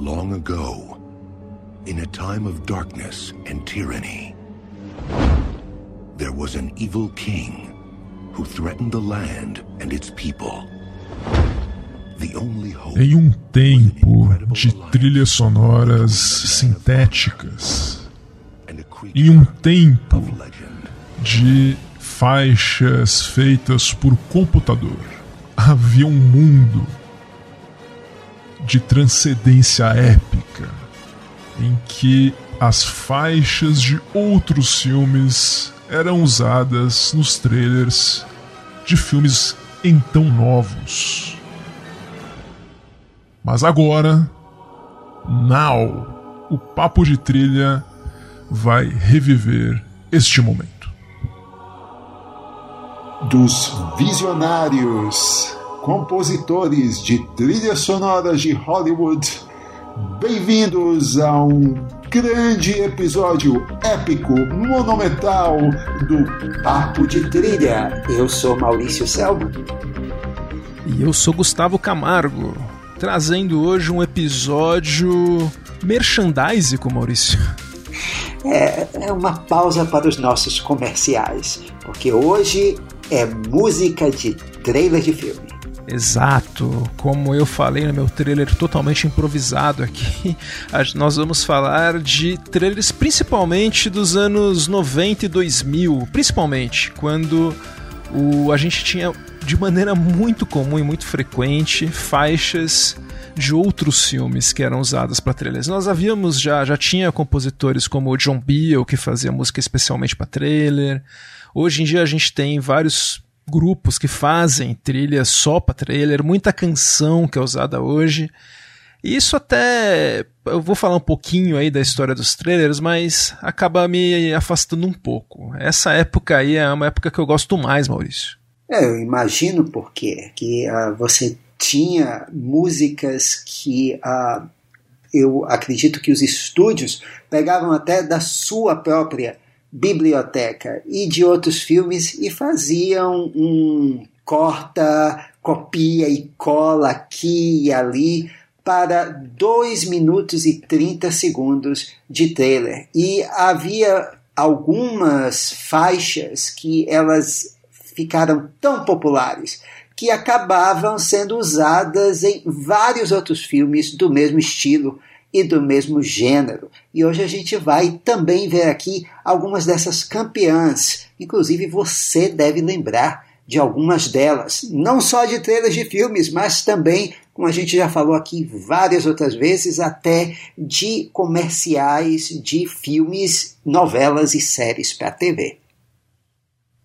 Long ago, in a time of darkness and tyranny, there was an evil king who threatened the land and its people. Em um tempo de trilhas sonoras sintéticas, em um tempo de faixas feitas por computador, havia um mundo de transcendência épica em que as faixas de outros filmes eram usadas nos trailers de filmes então novos. Mas agora, now, o papo de trilha vai reviver este momento. Dos visionários, compositores de trilhas sonoras de Hollywood, bem-vindos a um grande episódio épico, monumental do Papo de Trilha. Eu sou Maurício Selma. E eu sou Gustavo Camargo trazendo hoje um episódio merchandising, Maurício. É, é uma pausa para os nossos comerciais, porque hoje é música de trailer de filme. Exato, como eu falei no meu trailer totalmente improvisado aqui, nós vamos falar de trailers principalmente dos anos 90 e 2000, principalmente quando o, a gente tinha de maneira muito comum e muito frequente faixas de outros filmes que eram usadas para trailers. Nós havíamos já já tinha compositores como o John Beale que fazia música especialmente para trailer. Hoje em dia a gente tem vários grupos que fazem trilha só para trailer, muita canção que é usada hoje. Isso até eu vou falar um pouquinho aí da história dos trailers, mas acaba me afastando um pouco. Essa época aí é uma época que eu gosto mais, Maurício. É, eu imagino por quê. Que uh, você tinha músicas que uh, eu acredito que os estúdios pegavam até da sua própria biblioteca e de outros filmes e faziam um corta, copia e cola aqui e ali para 2 minutos e 30 segundos de trailer. E havia algumas faixas que elas ficaram tão populares que acabavam sendo usadas em vários outros filmes do mesmo estilo e do mesmo gênero. E hoje a gente vai também ver aqui algumas dessas campeãs. Inclusive você deve lembrar de algumas delas, não só de trailers de filmes, mas também, como a gente já falou aqui várias outras vezes, até de comerciais de filmes, novelas e séries para TV.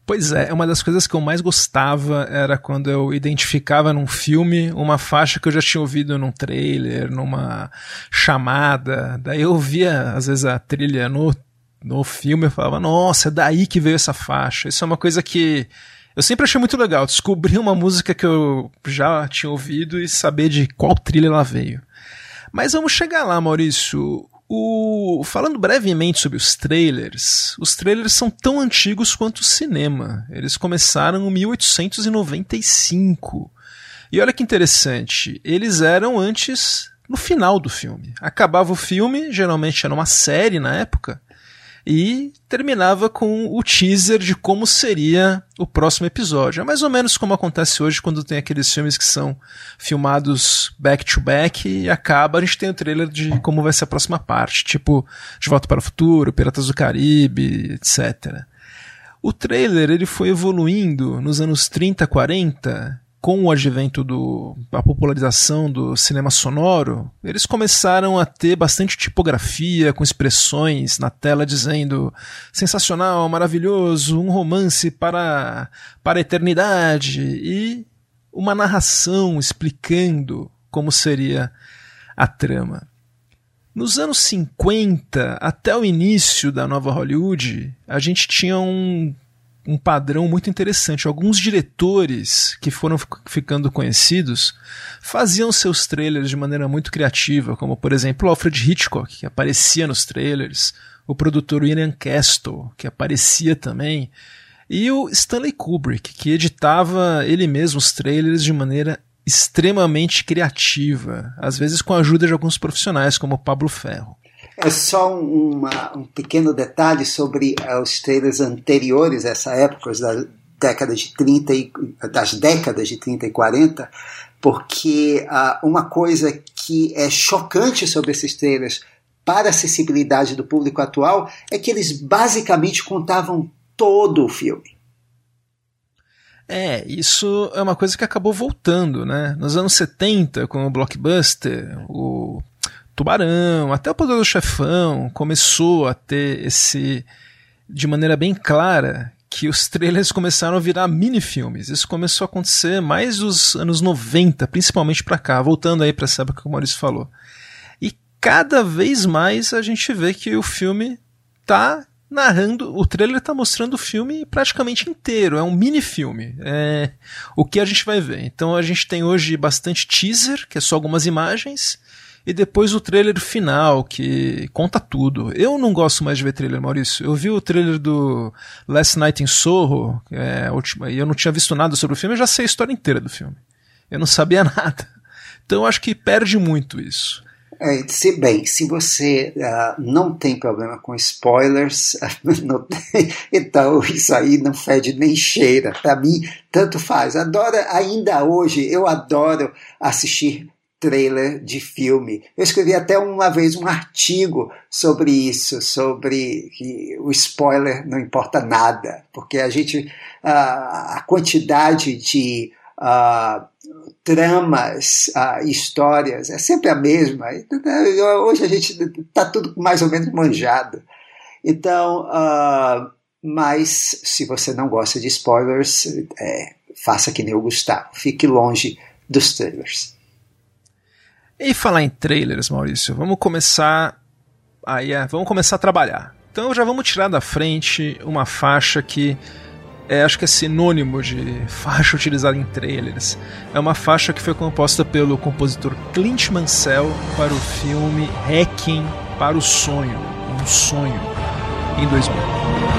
Pois é, uma das coisas que eu mais gostava era quando eu identificava num filme uma faixa que eu já tinha ouvido num trailer, numa chamada. Daí eu via, às vezes, a trilha no, no filme e falava, nossa, é daí que veio essa faixa. Isso é uma coisa que eu sempre achei muito legal, descobrir uma música que eu já tinha ouvido e saber de qual trilha ela veio. Mas vamos chegar lá, Maurício. O... Falando brevemente sobre os trailers, os trailers são tão antigos quanto o cinema. Eles começaram em 1895. E olha que interessante, eles eram antes no final do filme. Acabava o filme, geralmente era uma série na época, e terminava com o teaser de como seria o próximo episódio. É mais ou menos como acontece hoje quando tem aqueles filmes que são filmados back to back e acaba, a gente tem o trailer de como vai ser a próxima parte, tipo De Volta para o Futuro, Piratas do Caribe, etc. O trailer ele foi evoluindo nos anos 30, 40 com o advento da popularização do cinema sonoro, eles começaram a ter bastante tipografia, com expressões na tela dizendo sensacional, maravilhoso, um romance para, para a eternidade e uma narração explicando como seria a trama. Nos anos 50, até o início da nova Hollywood, a gente tinha um um padrão muito interessante. Alguns diretores que foram ficando conhecidos faziam seus trailers de maneira muito criativa, como por exemplo Alfred Hitchcock, que aparecia nos trailers, o produtor William Castle, que aparecia também, e o Stanley Kubrick, que editava ele mesmo os trailers de maneira extremamente criativa, às vezes com a ajuda de alguns profissionais, como Pablo Ferro. É só uma, um pequeno detalhe sobre uh, os trailers anteriores a essa época, da década de 30 e, das décadas de 30 e 40, porque uh, uma coisa que é chocante sobre esses trailers para a acessibilidade do público atual é que eles basicamente contavam todo o filme. É, isso é uma coisa que acabou voltando, né? Nos anos 70, com o Blockbuster, o Tubarão, até o Poder do Chefão começou a ter esse de maneira bem clara que os trailers começaram a virar mini-filmes. Isso começou a acontecer mais dos anos 90, principalmente para cá, voltando aí para essa época que o Maurício falou. E cada vez mais a gente vê que o filme tá narrando, o trailer tá mostrando o filme praticamente inteiro, é um mini-filme. É o que a gente vai ver. Então a gente tem hoje bastante teaser, que é só algumas imagens, e depois o trailer final, que conta tudo. Eu não gosto mais de ver trailer, Maurício. Eu vi o trailer do Last Night in Soho, é, última, e eu não tinha visto nada sobre o filme, eu já sei a história inteira do filme. Eu não sabia nada. Então eu acho que perde muito isso. É, se, bem, se você uh, não tem problema com spoilers, tem, então isso aí não fede nem cheira. Para mim, tanto faz. Adoro, ainda hoje, eu adoro assistir trailer de filme. Eu escrevi até uma vez um artigo sobre isso, sobre que o spoiler não importa nada, porque a gente a, a quantidade de uh, tramas, uh, histórias é sempre a mesma. Hoje a gente está tudo mais ou menos manjado. Então, mas se você não gosta de spoilers, é, faça que nem o Gustavo, fique longe dos trailers. E falar em trailers, Maurício, vamos começar aí, é, vamos começar a trabalhar. Então já vamos tirar da frente uma faixa que é, acho que é sinônimo de faixa utilizada em trailers. É uma faixa que foi composta pelo compositor Clint Mansell para o filme Hacking para o Sonho, um sonho, em 2000.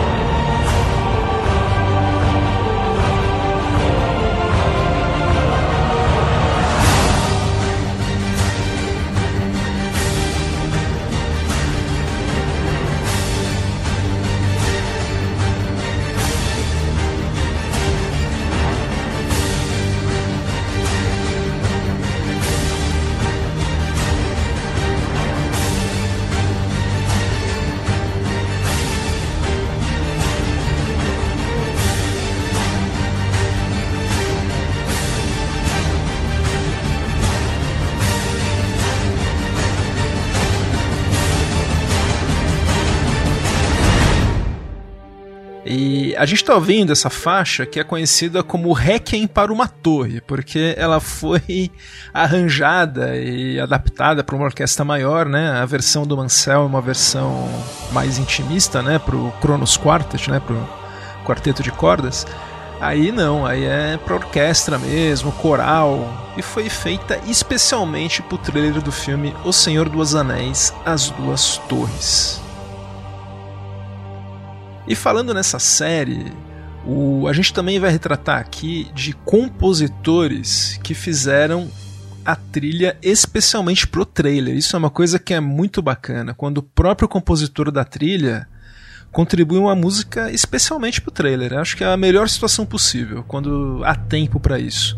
A gente está ouvindo essa faixa que é conhecida como Requiem para uma Torre, porque ela foi arranjada e adaptada para uma orquestra maior, né? A versão do Mansell é uma versão mais intimista, né? Para o Kronos Quartet, né? Para o quarteto de cordas. Aí não, aí é para orquestra mesmo, coral, e foi feita especialmente para o trailer do filme O Senhor dos Anéis, As Duas Torres. E falando nessa série, o, a gente também vai retratar aqui de compositores que fizeram a trilha especialmente pro trailer. Isso é uma coisa que é muito bacana, quando o próprio compositor da trilha contribui uma música especialmente pro trailer. Eu acho que é a melhor situação possível, quando há tempo para isso.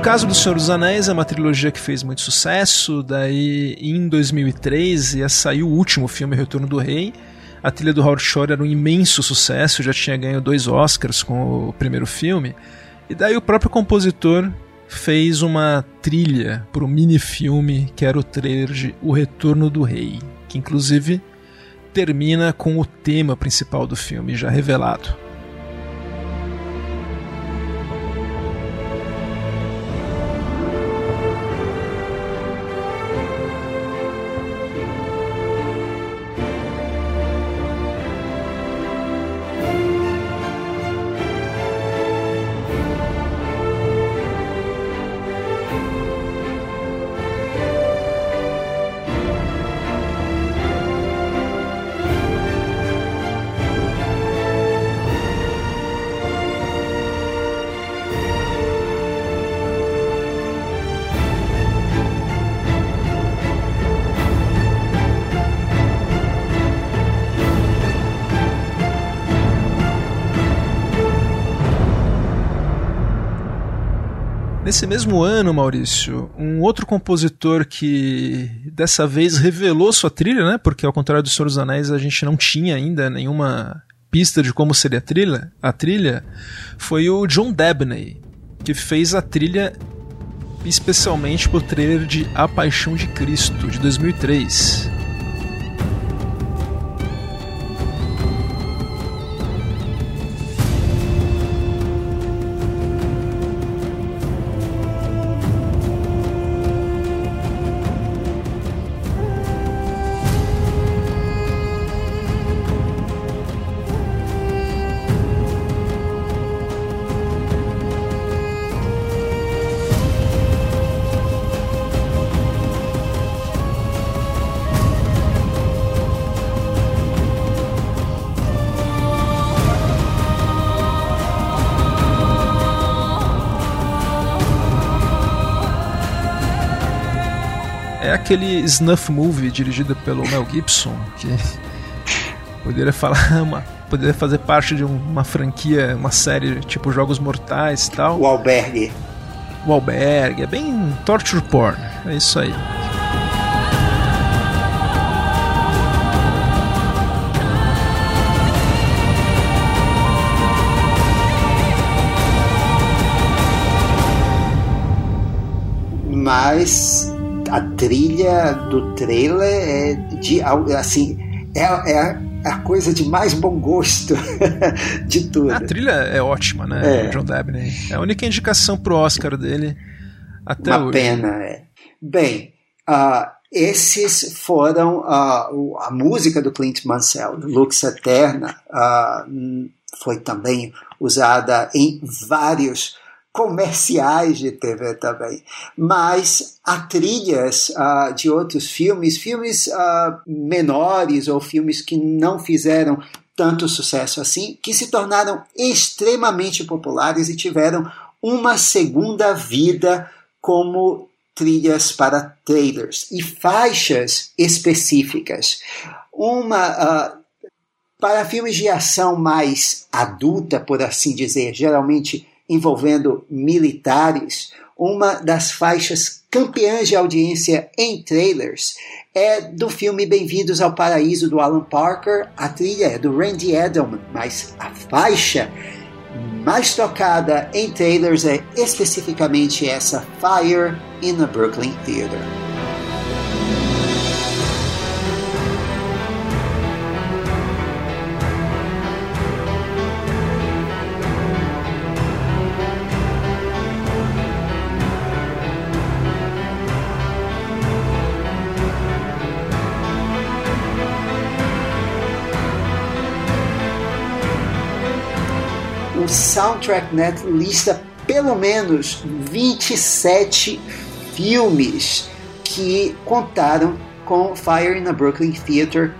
Caso do Senhor dos Anéis, é uma trilogia que fez muito sucesso. Daí, em 2003, ia sair o último filme, Retorno do Rei. A trilha do Howard Shore era um imenso sucesso, já tinha ganho dois Oscars com o primeiro filme. E daí o próprio compositor fez uma trilha para o mini-filme que era o trailer de O Retorno do Rei, que inclusive termina com o tema principal do filme já revelado. Nesse mesmo ano, Maurício, um outro compositor que dessa vez revelou sua trilha, né? Porque ao contrário do Senhor dos Anéis, a gente não tinha ainda nenhuma pista de como seria a trilha, a trilha foi o John Debney, que fez a trilha especialmente pro trailer de A Paixão de Cristo, de 2003. Aquele snuff movie dirigido pelo Mel Gibson, que poderia falar uma, poderia fazer parte de uma franquia, uma série tipo Jogos Mortais e tal. O Albergue. O Albergue, é bem torture porn, é isso aí. Mas a trilha do trailer é de assim é, é a coisa de mais bom gosto de tudo. A trilha é ótima, né? É. John Dabney. É a única indicação pro Oscar dele até Uma hoje. pena, é. Bem, uh, esses foram uh, a música do Clint Mansell, Lux Eterna, uh, foi também usada em vários comerciais de TV também, mas há trilhas uh, de outros filmes, filmes uh, menores ou filmes que não fizeram tanto sucesso assim, que se tornaram extremamente populares e tiveram uma segunda vida como trilhas para trailers e faixas específicas. Uma uh, para filmes de ação mais adulta, por assim dizer, geralmente envolvendo militares, uma das faixas campeãs de audiência em trailers é do filme Bem-vindos ao Paraíso do Alan Parker. A trilha é do Randy Edelman, mas a faixa mais tocada em trailers é especificamente essa Fire in a Brooklyn Theater. Soundtrack Net lista pelo menos 27 filmes que contaram com Fire in a Brooklyn Theater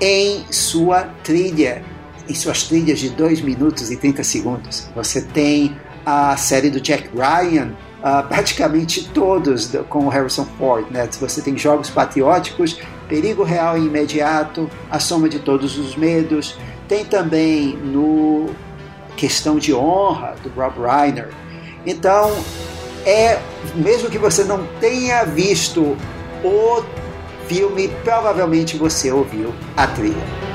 em sua trilha, em suas trilhas de 2 minutos e 30 segundos. Você tem a série do Jack Ryan, uh, praticamente todos do, com o Harrison Ford. Né? Você tem Jogos Patrióticos, Perigo Real e Imediato, A Soma de Todos os Medos. Tem também no questão de honra do Rob Reiner. Então, é mesmo que você não tenha visto o filme, provavelmente você ouviu a trilha.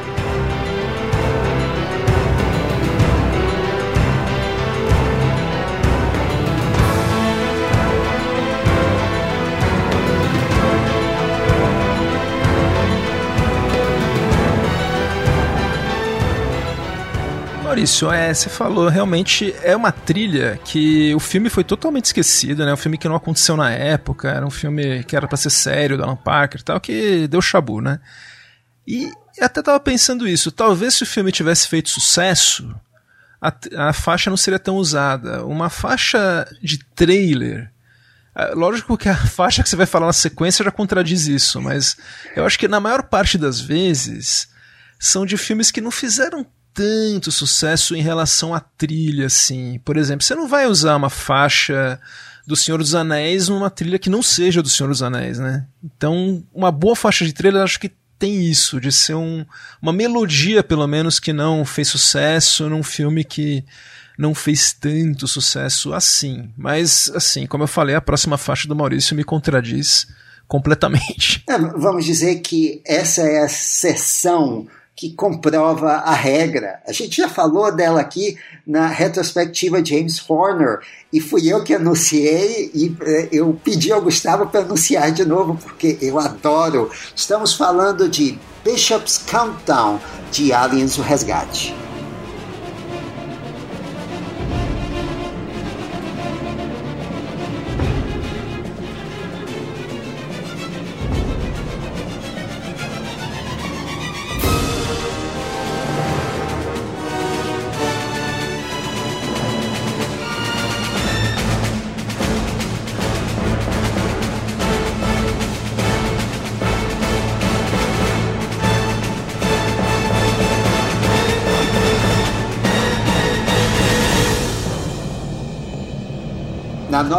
Maurício, é, você falou, realmente é uma trilha que o filme foi totalmente esquecido, né? Um filme que não aconteceu na época, era um filme que era para ser sério, do Alan Parker e tal, que deu chabu, né? E até tava pensando isso, talvez se o filme tivesse feito sucesso, a, a faixa não seria tão usada. Uma faixa de trailer. É, lógico que a faixa que você vai falar na sequência já contradiz isso, mas eu acho que na maior parte das vezes são de filmes que não fizeram tanto sucesso em relação à trilha, assim. Por exemplo, você não vai usar uma faixa do Senhor dos Anéis numa trilha que não seja do Senhor dos Anéis, né? Então, uma boa faixa de trilha, acho que tem isso, de ser um, uma melodia, pelo menos, que não fez sucesso num filme que não fez tanto sucesso assim. Mas, assim, como eu falei, a próxima faixa do Maurício me contradiz completamente. É, vamos dizer que essa é a sessão que comprova a regra. A gente já falou dela aqui na retrospectiva James Horner e fui eu que anunciei e eh, eu pedi ao Gustavo para anunciar de novo porque eu adoro. Estamos falando de Bishop's Countdown de Aliens o Resgate.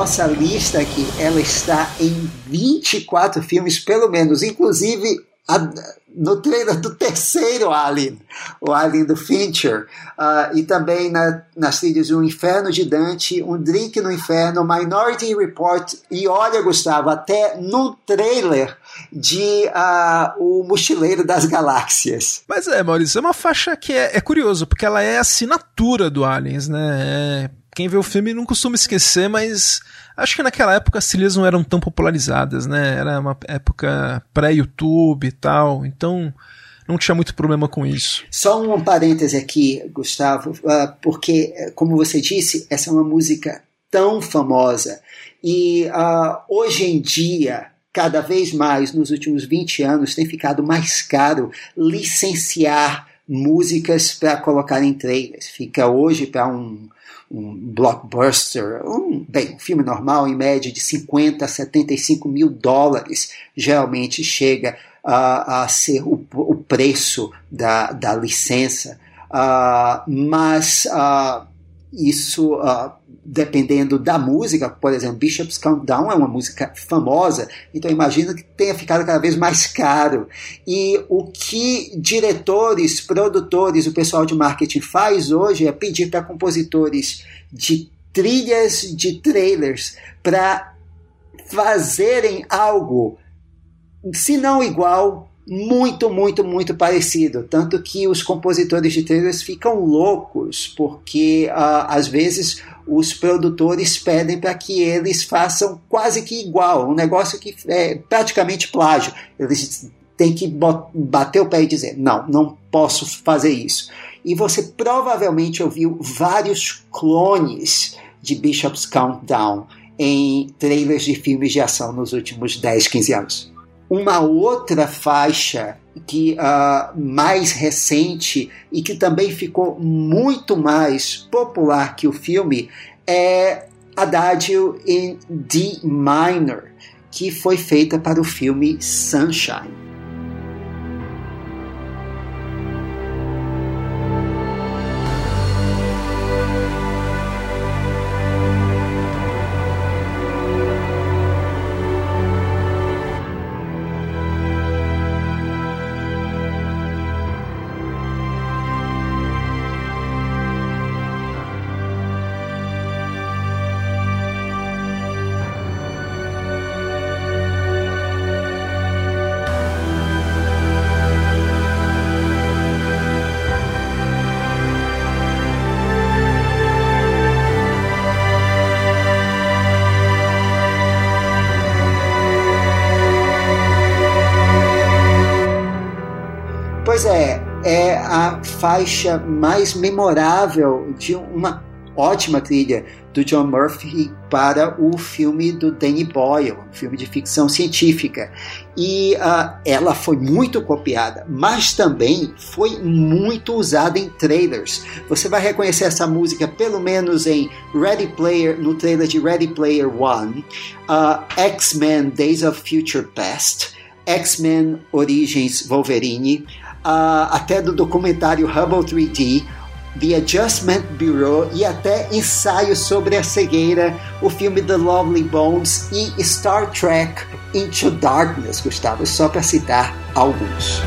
Nossa lista aqui, ela está em 24 filmes, pelo menos, inclusive a, no trailer do terceiro Alien, o Alien do Fincher, uh, e também na, nas trilhas O Inferno de Dante, Um Drink no Inferno, Minority Report, e olha, Gustavo, até no trailer de uh, O Mochileiro das Galáxias. Mas é, Maurício, é uma faixa que é, é curioso, porque ela é assinatura do Aliens, né? É quem vê o filme não costuma esquecer, mas acho que naquela época as trilhas não eram tão popularizadas, né? Era uma época pré-YouTube e tal, então não tinha muito problema com isso. Só um parêntese aqui, Gustavo, ah, porque, como você disse, essa é uma música tão famosa e uh, hoje em dia cada vez mais, nos últimos 20 anos, tem ficado mais caro licenciar músicas para colocar em trailers. Fica hoje para um um blockbuster, um, bem, um filme normal em média de 50 a 75 mil dólares, geralmente chega a, a ser o, o, preço da, da licença. Uh, mas uh, isso uh, dependendo da música, por exemplo, Bishop's Countdown é uma música famosa, então imagino que tenha ficado cada vez mais caro. E o que diretores, produtores, o pessoal de marketing faz hoje é pedir para compositores de trilhas de trailers para fazerem algo, se não igual, muito, muito, muito parecido. Tanto que os compositores de trailers ficam loucos, porque uh, às vezes os produtores pedem para que eles façam quase que igual, um negócio que é praticamente plágio. Eles têm que bater o pé e dizer: não, não posso fazer isso. E você provavelmente ouviu vários clones de Bishop's Countdown em trailers de filmes de ação nos últimos 10, 15 anos. Uma outra faixa que uh, mais recente e que também ficou muito mais popular que o filme é Adagio em D minor, que foi feita para o filme Sunshine. Mais memorável de uma ótima trilha do John Murphy para o filme do Danny Boyle, um filme de ficção científica. E uh, ela foi muito copiada, mas também foi muito usada em trailers. Você vai reconhecer essa música pelo menos em Ready Player, no trailer de Ready Player One, uh, X-Men Days of Future Past, X-Men Origins Wolverine, uh, até do documentário Hubble 3D, The Adjustment Bureau e até ensaios sobre a cegueira, o filme The Lovely Bones e Star Trek Into Darkness, Gustavo, só para citar alguns.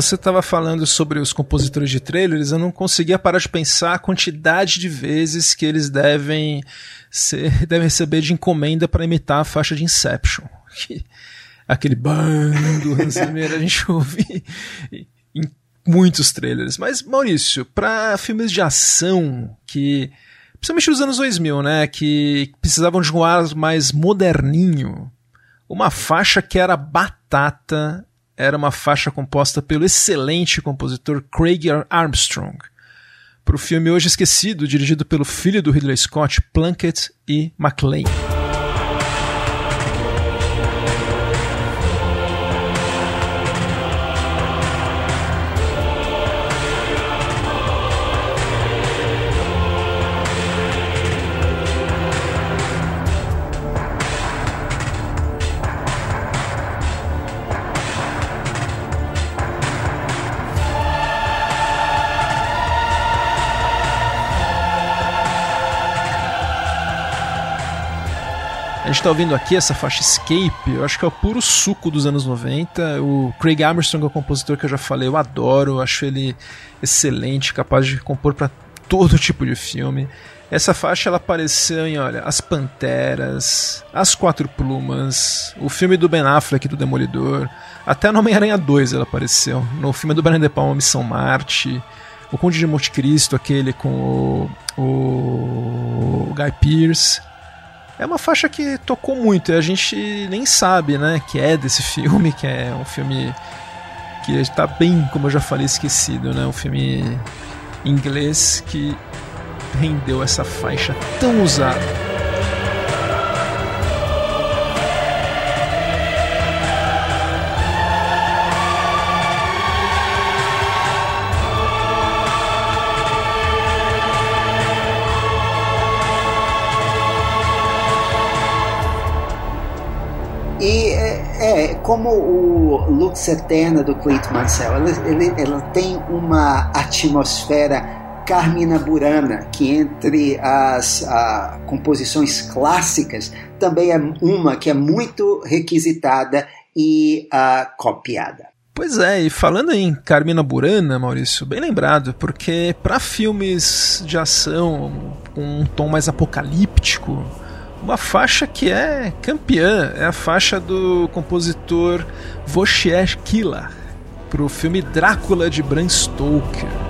Você estava falando sobre os compositores de trailers, eu não conseguia parar de pensar a quantidade de vezes que eles devem, ser, devem receber de encomenda para imitar a faixa de Inception. Aquele bando a gente ouve em muitos trailers. Mas, Maurício, para filmes de ação que principalmente nos anos 2000, né, que precisavam de um ar mais moderninho, uma faixa que era batata era uma faixa composta pelo excelente compositor Craig Armstrong, para o filme Hoje Esquecido, dirigido pelo filho do Ridley Scott, Plunkett e MacLean. Gente tá ouvindo aqui essa faixa Escape, eu acho que é o puro suco dos anos 90. O Craig Armstrong é o compositor que eu já falei, eu adoro, acho ele excelente, capaz de compor para todo tipo de filme. Essa faixa ela apareceu em, olha, As Panteras, As Quatro Plumas, o filme do Ben Affleck do Demolidor, até no Homem-Aranha 2 ela apareceu, no filme do Brian De Palma Missão Marte, o Conde de Monte Cristo, aquele com o, o Guy Pearce. É uma faixa que tocou muito e a gente nem sabe, né, que é desse filme, que é um filme que está bem, como eu já falei, esquecido, né, um filme inglês que rendeu essa faixa tão usada. É, como o Lux Eterna do Cleiton Marcel, ela, ele, ela tem uma atmosfera Carmina Burana, que entre as a, composições clássicas também é uma que é muito requisitada e a, copiada. Pois é, e falando em Carmina Burana, Maurício, bem lembrado, porque para filmes de ação com um tom mais apocalíptico, uma faixa que é campeã, é a faixa do compositor Wojciech Kila para o filme Drácula de Bram Stoker.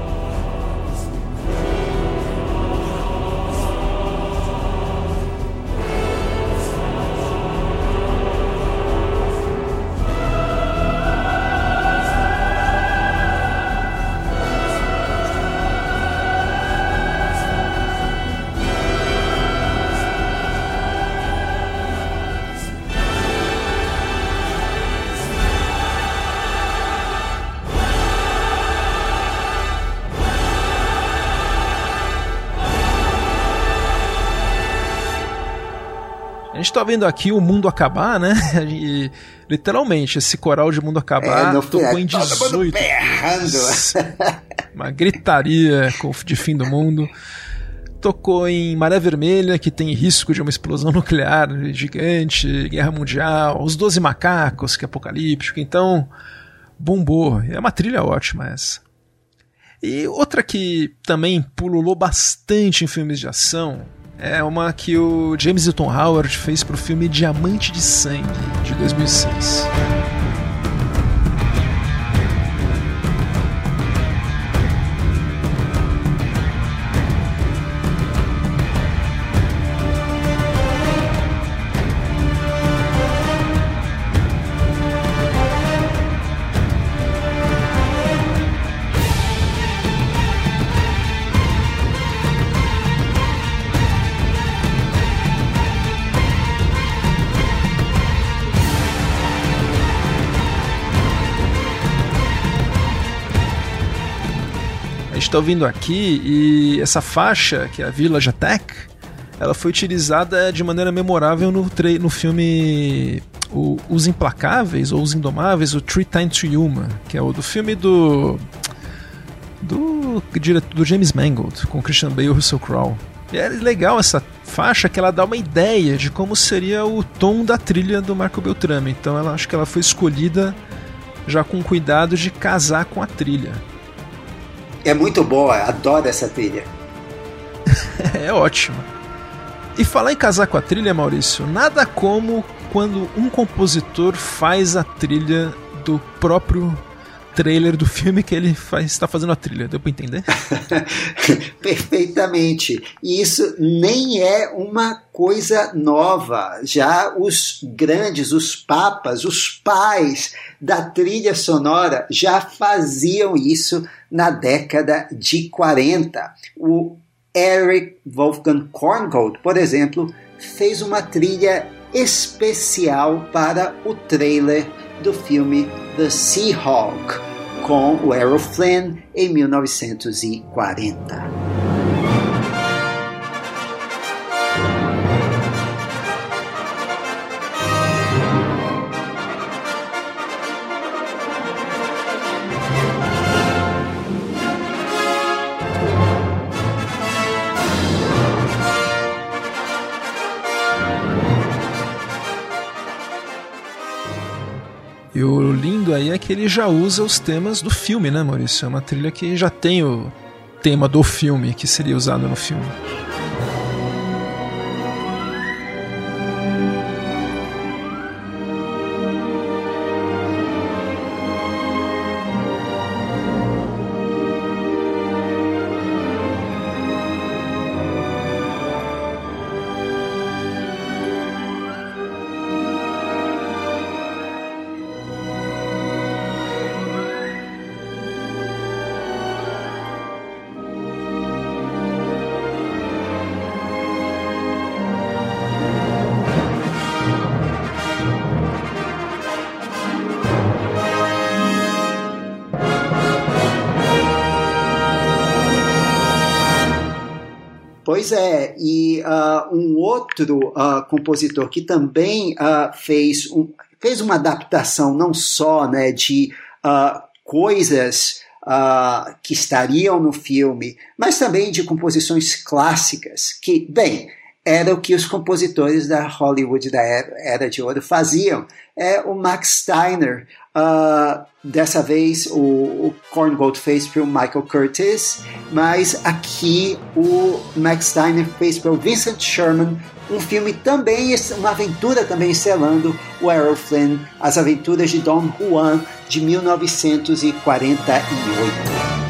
Vendo aqui o mundo acabar, né? E, literalmente, esse coral de mundo acabar é, tocou em 18. Uma gritaria de fim do mundo. Tocou em Maré Vermelha, que tem risco de uma explosão nuclear gigante, guerra mundial, os Doze Macacos, que é apocalíptico. Então, bombou. É uma trilha ótima essa. E outra que também pululou bastante em filmes de ação é uma que o James Hilton Howard fez para o filme Diamante de Sangue, de 2006. Gente está ouvindo aqui e essa faixa, que é a Village Attack, ela foi utilizada de maneira memorável no, no filme o, Os Implacáveis ou Os Indomáveis, o Three Times to Yuma, que é o do filme do do, do James Mangold com Christian Bale e Russell Crowe. E é legal essa faixa que ela dá uma ideia de como seria o tom da trilha do Marco Beltrame. Então ela acho que ela foi escolhida já com cuidado de casar com a trilha. É muito boa, adoro essa trilha. é ótimo. E falar em casar com a trilha, Maurício, nada como quando um compositor faz a trilha do próprio trailer do filme que ele faz, está fazendo a trilha. Deu para entender? Perfeitamente. E isso nem é uma coisa nova. Já os grandes, os papas, os pais da trilha sonora já faziam isso na década de 40. O Eric Wolfgang Korngold, por exemplo, fez uma trilha especial para o trailer do filme The Seahawk, com o Errol Flynn em 1940. E o lindo aí é que ele já usa os temas do filme, né, Maurício? É uma trilha que já tem o tema do filme que seria usado no filme. Pois é, e uh, um outro uh, compositor que também uh, fez, um, fez uma adaptação não só né, de coisas que estariam no filme, mas também de composições clássicas, que, bem, era o que os compositores da Hollywood da Era de Ouro faziam. É o Max Steiner, uh, dessa vez o, o Korngold fez para o Michael Curtis, mas aqui o Max Steiner fez para o Vincent Sherman um filme também, uma aventura também selando o Errol Flynn, As Aventuras de Don Juan, de 1948.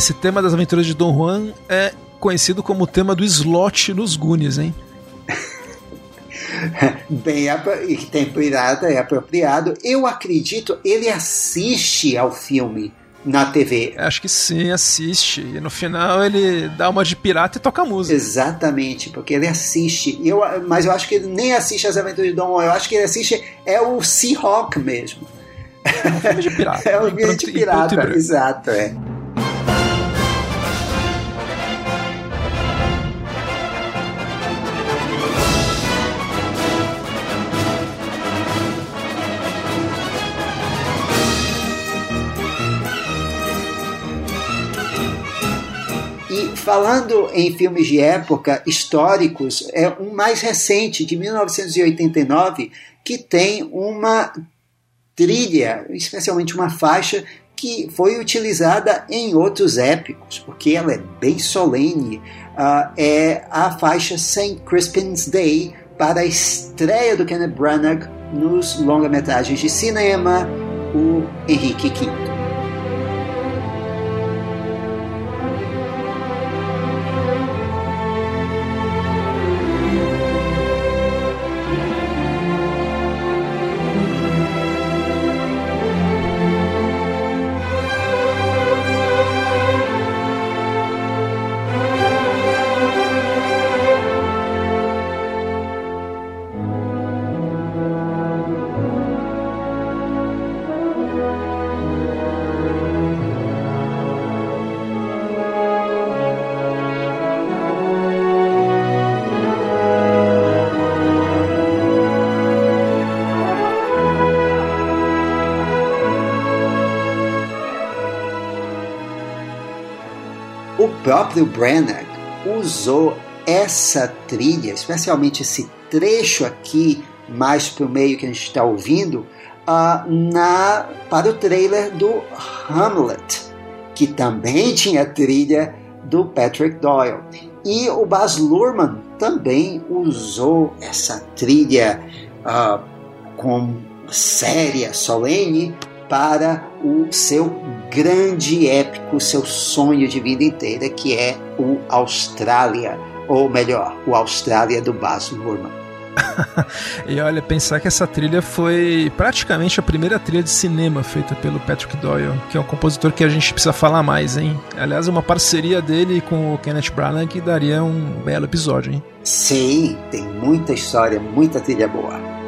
Esse tema das aventuras de Don Juan é conhecido como o tema do slot nos Goonies, hein? Bem temperado é apropriado. Eu acredito, ele assiste ao filme na TV. Acho que sim, assiste. E no final ele dá uma de pirata e toca música. Exatamente, porque ele assiste. Eu, mas eu acho que ele nem assiste as aventuras de Don Juan. Eu acho que ele assiste é o Seahawk mesmo. É um filme de pirata. é um filme de pirata, exato, é. Falando em filmes de época históricos, é um mais recente, de 1989, que tem uma trilha, especialmente uma faixa que foi utilizada em outros épicos, porque ela é bem solene. Uh, é a faixa St. Crispin's Day para a estreia do Kenneth Branagh nos longa-metragens de cinema, o Henrique V. próprio Branagh usou essa trilha, especialmente esse trecho aqui, mais para o meio que a gente está ouvindo, uh, na, para o trailer do Hamlet, que também tinha trilha do Patrick Doyle. E o Baz Luhrmann também usou essa trilha uh, com séria, solene, para o seu grande épico, seu sonho de vida inteira, que é o Austrália, ou melhor, o Austrália do Baz Luhrmann. e olha, pensar que essa trilha foi praticamente a primeira trilha de cinema feita pelo Patrick Doyle, que é um compositor que a gente precisa falar mais, hein? Aliás, uma parceria dele com o Kenneth Branagh que daria um belo episódio, hein? Sim, tem muita história, muita trilha boa.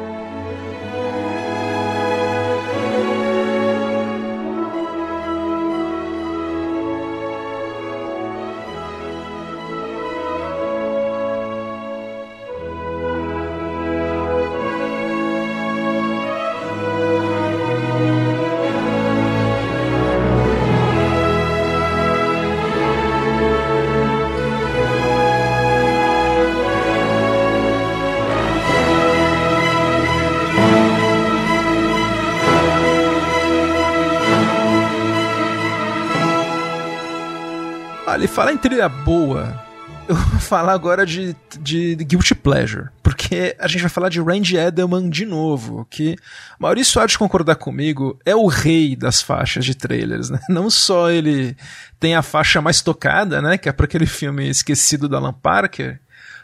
Trilha boa, eu vou falar agora de, de, de, Guilty Pleasure, porque a gente vai falar de Randy Edelman de novo, que Maurício há de concordar comigo, é o rei das faixas de trailers, né? Não só ele tem a faixa mais tocada, né, que é para aquele filme esquecido da Alan Parker,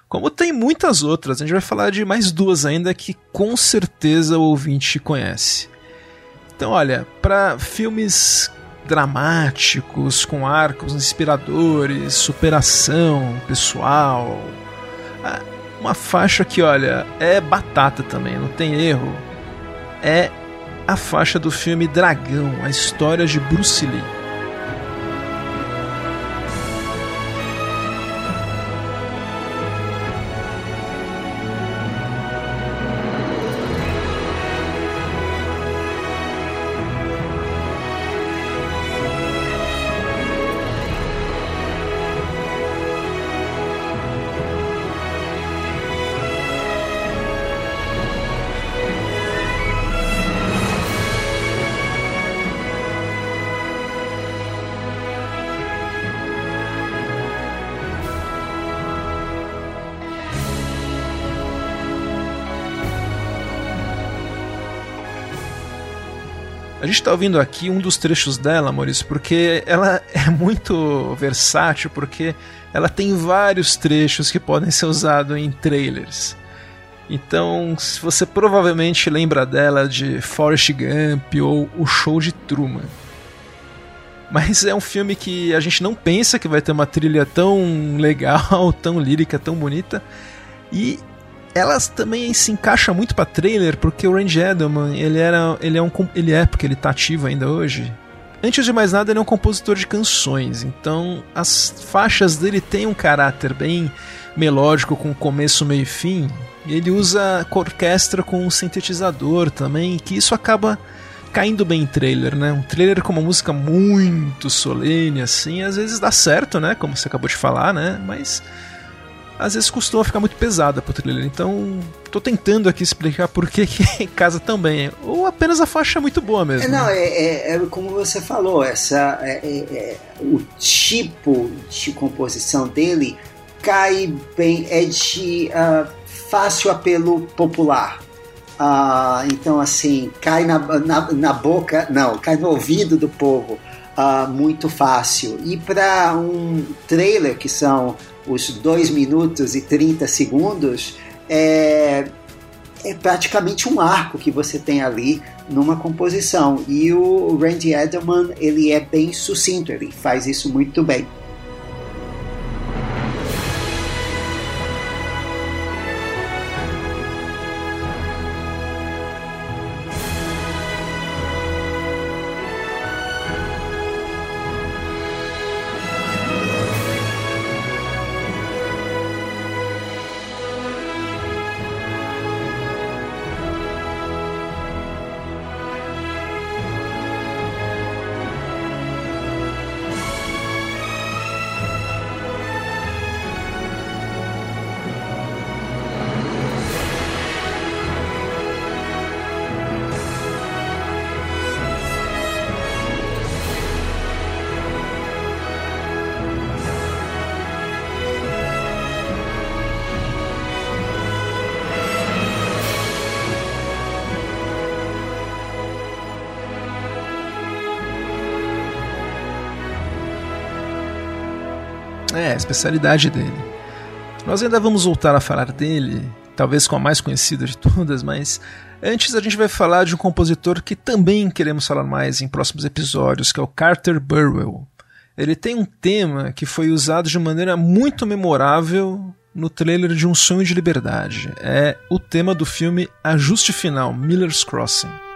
como tem muitas outras. A gente vai falar de mais duas ainda que com certeza o ouvinte conhece. Então, olha, para filmes dramáticos, com arcos inspiradores, superação pessoal. Ah, uma faixa que, olha, é batata também, não tem erro. É a faixa do filme Dragão, a história de Bruce Lee. Gente está ouvindo aqui um dos trechos dela, Maurício, porque ela é muito versátil, porque ela tem vários trechos que podem ser usados em trailers. Então, você provavelmente lembra dela de Forrest Gump ou O Show de Truman. Mas é um filme que a gente não pensa que vai ter uma trilha tão legal, tão lírica, tão bonita. E ela também se encaixa muito para trailer, porque o Randy Edelman, ele era, ele é um ele é porque ele tá ativo ainda hoje. Antes de mais nada, ele é um compositor de canções, então as faixas dele têm um caráter bem melódico com começo, meio e fim. Ele usa orquestra com um sintetizador também, que isso acaba caindo bem em trailer, né? Um trailer com uma música muito solene assim, às vezes dá certo, né? Como você acabou de falar, né? Mas às vezes costuma ficar muito pesada pro trailer. Então, tô tentando aqui explicar por que, que casa tão bem. Ou apenas a faixa é muito boa mesmo. É, não, é, é, é, como você falou, essa, é, é, é, o tipo de composição dele cai bem, é de uh, fácil apelo popular. Uh, então, assim, cai na, na, na, boca, não, cai no ouvido do povo uh, muito fácil. E para um trailer que são os 2 minutos e 30 segundos, é, é praticamente um arco que você tem ali numa composição. E o Randy Edelman, ele é bem sucinto, ele faz isso muito bem. Especialidade dele. Nós ainda vamos voltar a falar dele, talvez com a mais conhecida de todas, mas antes a gente vai falar de um compositor que também queremos falar mais em próximos episódios, que é o Carter Burwell. Ele tem um tema que foi usado de maneira muito memorável no trailer de Um Sonho de Liberdade. É o tema do filme Ajuste Final, Miller's Crossing.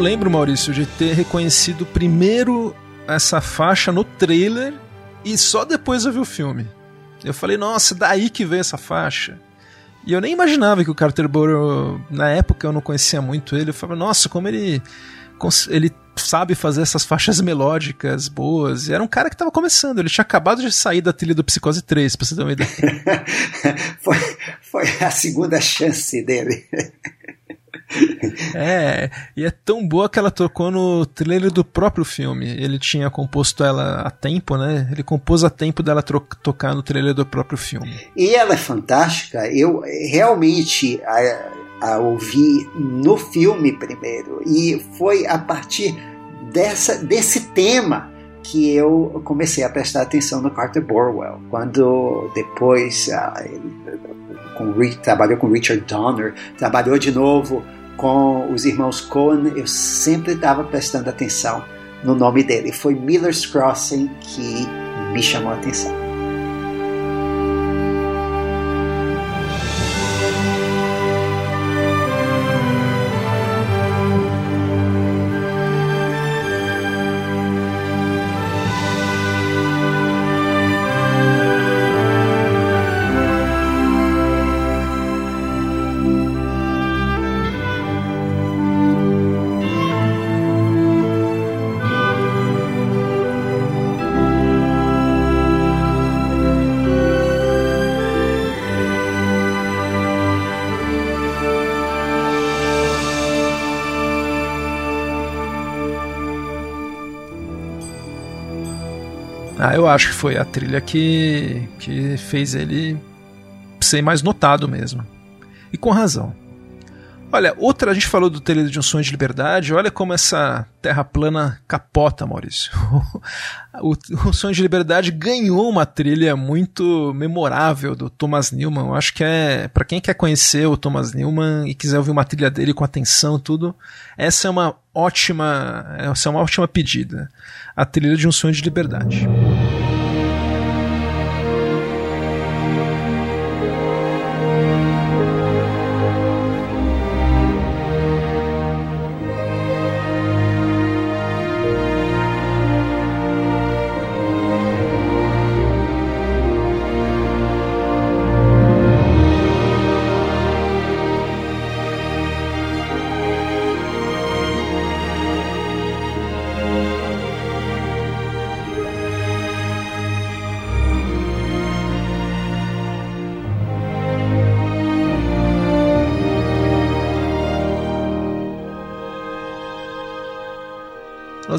Lembro, Maurício, de ter reconhecido primeiro essa faixa no trailer e só depois eu vi o filme. Eu falei, nossa, daí que veio essa faixa. E eu nem imaginava que o Carter Burrow, na época eu não conhecia muito ele, eu falei, nossa, como ele ele sabe fazer essas faixas melódicas boas. E era um cara que estava começando, ele tinha acabado de sair da trilha do Psicose 3, pra você ter uma ideia. foi, foi a segunda chance dele. É, e é tão boa que ela tocou no trailer do próprio filme. Ele tinha composto ela a tempo, né? Ele compôs a tempo dela tocar no trailer do próprio filme. E ela é fantástica. Eu realmente a, a ouvi no filme primeiro. E foi a partir dessa, desse tema que eu comecei a prestar atenção no Carter Burwell. Quando depois uh, com, trabalhou com Richard Donner, trabalhou de novo com os irmãos Cohen, eu sempre estava prestando atenção no nome dele. Foi Miller's Crossing que me chamou a atenção. Ah, eu acho que foi a trilha que, que fez ele ser mais notado mesmo. E com razão. Olha, outra, a gente falou do trailer de um sonho de liberdade, olha como essa terra plana capota, Maurício. o, o sonho de liberdade ganhou uma trilha muito memorável do Thomas Newman. Eu acho que é, para quem quer conhecer o Thomas Newman e quiser ouvir uma trilha dele com atenção tudo, essa é uma ótima, essa é uma ótima pedida. A trilha de um sonho de liberdade.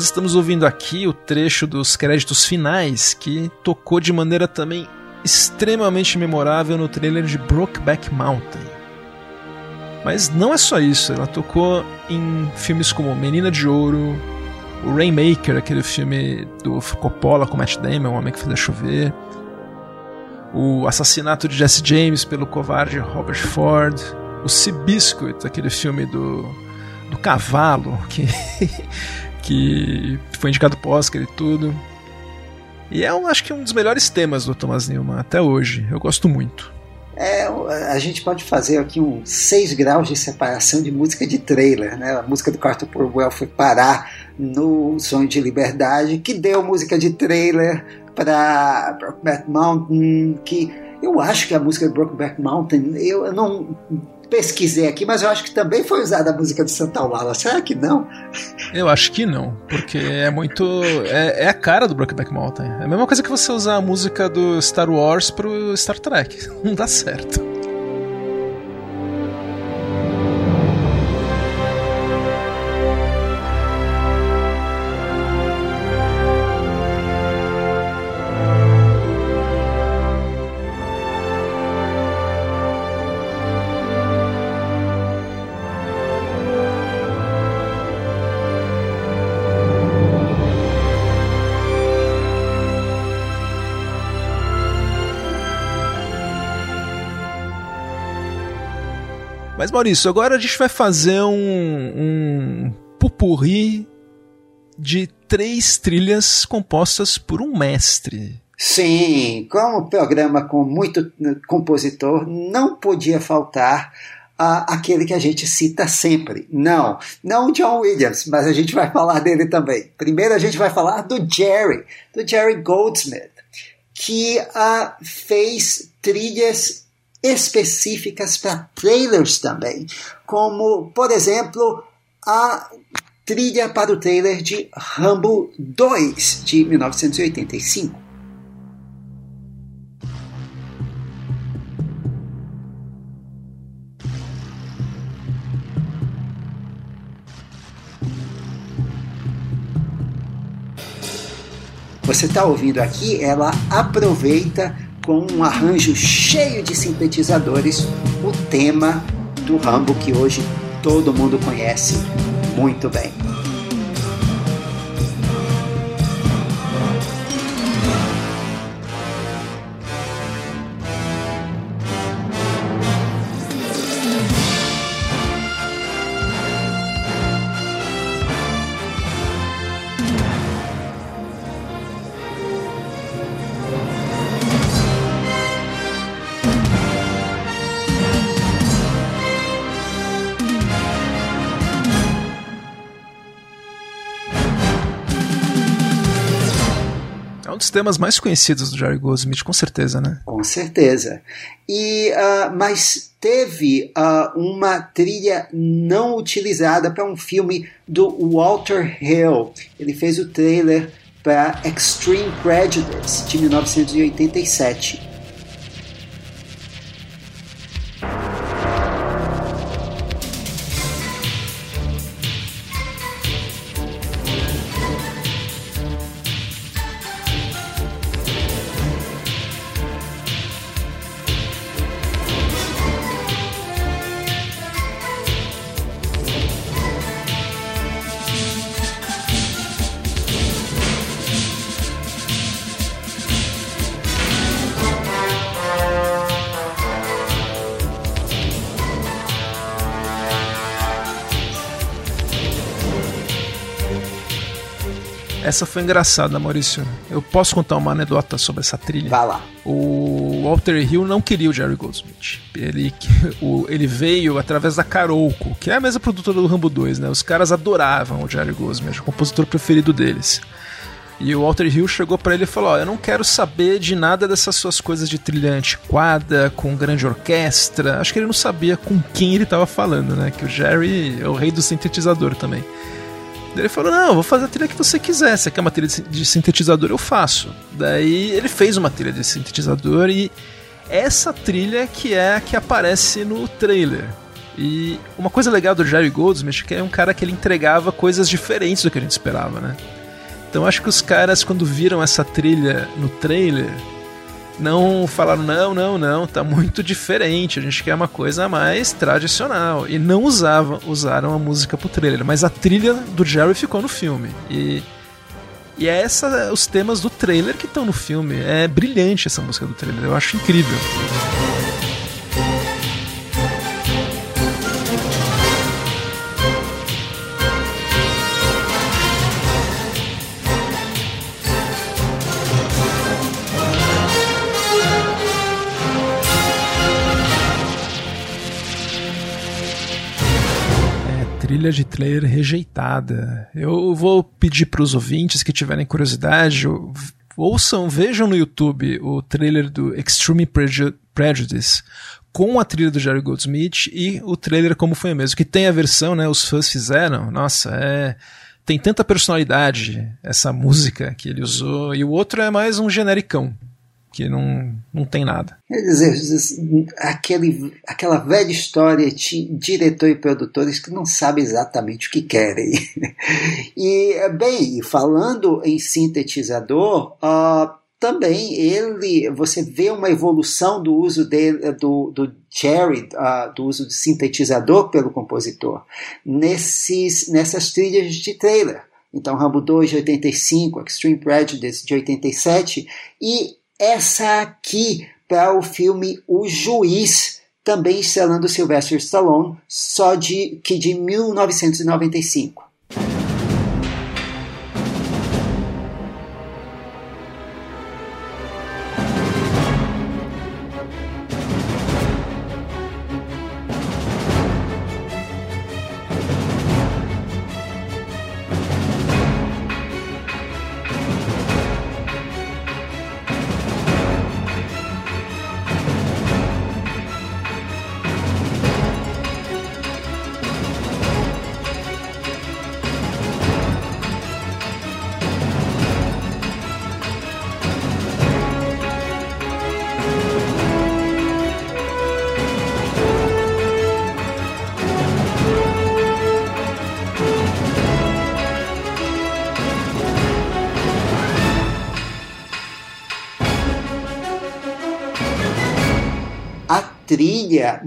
Nós estamos ouvindo aqui o trecho dos créditos finais que tocou de maneira também extremamente memorável no trailer de Brokeback Mountain. Mas não é só isso, ela tocou em filmes como Menina de Ouro, o Rainmaker, aquele filme do Coppola com Matt Damon, O Homem que Fez a Chover, o Assassinato de Jesse James pelo covarde Robert Ford, o Seabiscuit, aquele filme do, do cavalo, que que foi indicado pro Oscar e tudo. E é, um, acho que um dos melhores temas do Thomas Newman até hoje. Eu gosto muito. É, a gente pode fazer aqui uns 6 graus de separação de música de trailer, né? A música do Carter Burwell foi parar no Sonho de Liberdade, que deu música de trailer para Brokeback Mountain, que eu acho que a música de Brokeback Mountain, eu não pesquisei aqui, mas eu acho que também foi usada a música de Santa Lala. Será que não? Eu acho que não, porque é muito. É, é a cara do Brokeback Mountain. É a mesma coisa que você usar a música do Star Wars pro Star Trek. Não dá certo. Maurício, agora a gente vai fazer um, um pupurri de três trilhas compostas por um mestre. Sim, como programa com muito compositor, não podia faltar uh, aquele que a gente cita sempre. Não, não John Williams, mas a gente vai falar dele também. Primeiro a gente vai falar do Jerry, do Jerry Goldsmith, que uh, fez trilhas específicas para trailers também, como, por exemplo, a trilha para o trailer de Rambo 2 de 1985. Você está ouvindo aqui, ela aproveita com um arranjo cheio de sintetizadores, o tema do Rambo que hoje todo mundo conhece muito bem. Temas mais conhecidos do Jerry Goldsmith, com certeza, né? Com certeza. E, uh, mas teve uh, uma trilha não utilizada para um filme do Walter Hill. Ele fez o trailer para Extreme Prejudice, de 1987. Essa foi engraçada, Maurício. Eu posso contar uma anedota sobre essa trilha? Vai lá. O Walter Hill não queria o Jerry Goldsmith. Ele, o, ele veio através da Carolco, que é a mesma produtora do Rambo 2, né? Os caras adoravam o Jerry Goldsmith, o compositor preferido deles. E o Walter Hill chegou para ele e falou: Ó, eu não quero saber de nada dessas suas coisas de trilha antiquada, com grande orquestra. Acho que ele não sabia com quem ele estava falando, né? Que o Jerry é o rei do sintetizador também. Daí ele falou: Não, vou fazer a trilha que você quiser. Você quer uma trilha de sintetizador? Eu faço. Daí ele fez uma trilha de sintetizador e essa trilha que é a que aparece no trailer. E uma coisa legal do Jerry Goldsmith é que é um cara que ele entregava coisas diferentes do que a gente esperava, né? Então acho que os caras, quando viram essa trilha no trailer, não falaram, não, não, não, tá muito diferente, a gente quer uma coisa mais tradicional. E não usavam, usaram a música pro trailer, mas a trilha do Jerry ficou no filme. E, e é essa, os temas do trailer que estão no filme. É brilhante essa música do trailer, eu acho incrível. De trailer rejeitada. Eu vou pedir para os ouvintes que tiverem curiosidade, ouçam, vejam no YouTube o trailer do Extreme Prejudice com a trilha do Jerry Goldsmith e o trailer como foi mesmo. Que tem a versão, né? Os fãs fizeram. Nossa, é. Tem tanta personalidade essa música que ele usou. E o outro é mais um genericão. Que não, não tem nada. Quer dizer, aquele, aquela velha história de diretor e produtores que não sabem exatamente o que querem. e, bem, falando em sintetizador, uh, também ele você vê uma evolução do uso dele, do, do Jerry, uh, do uso de sintetizador pelo compositor, nesses, nessas trilhas de trailer. Então, Rambo 2 de 85, Extreme Prejudice de 87, e essa aqui para o filme O Juiz, também estrelando Sylvester Stallone, só de que de 1995.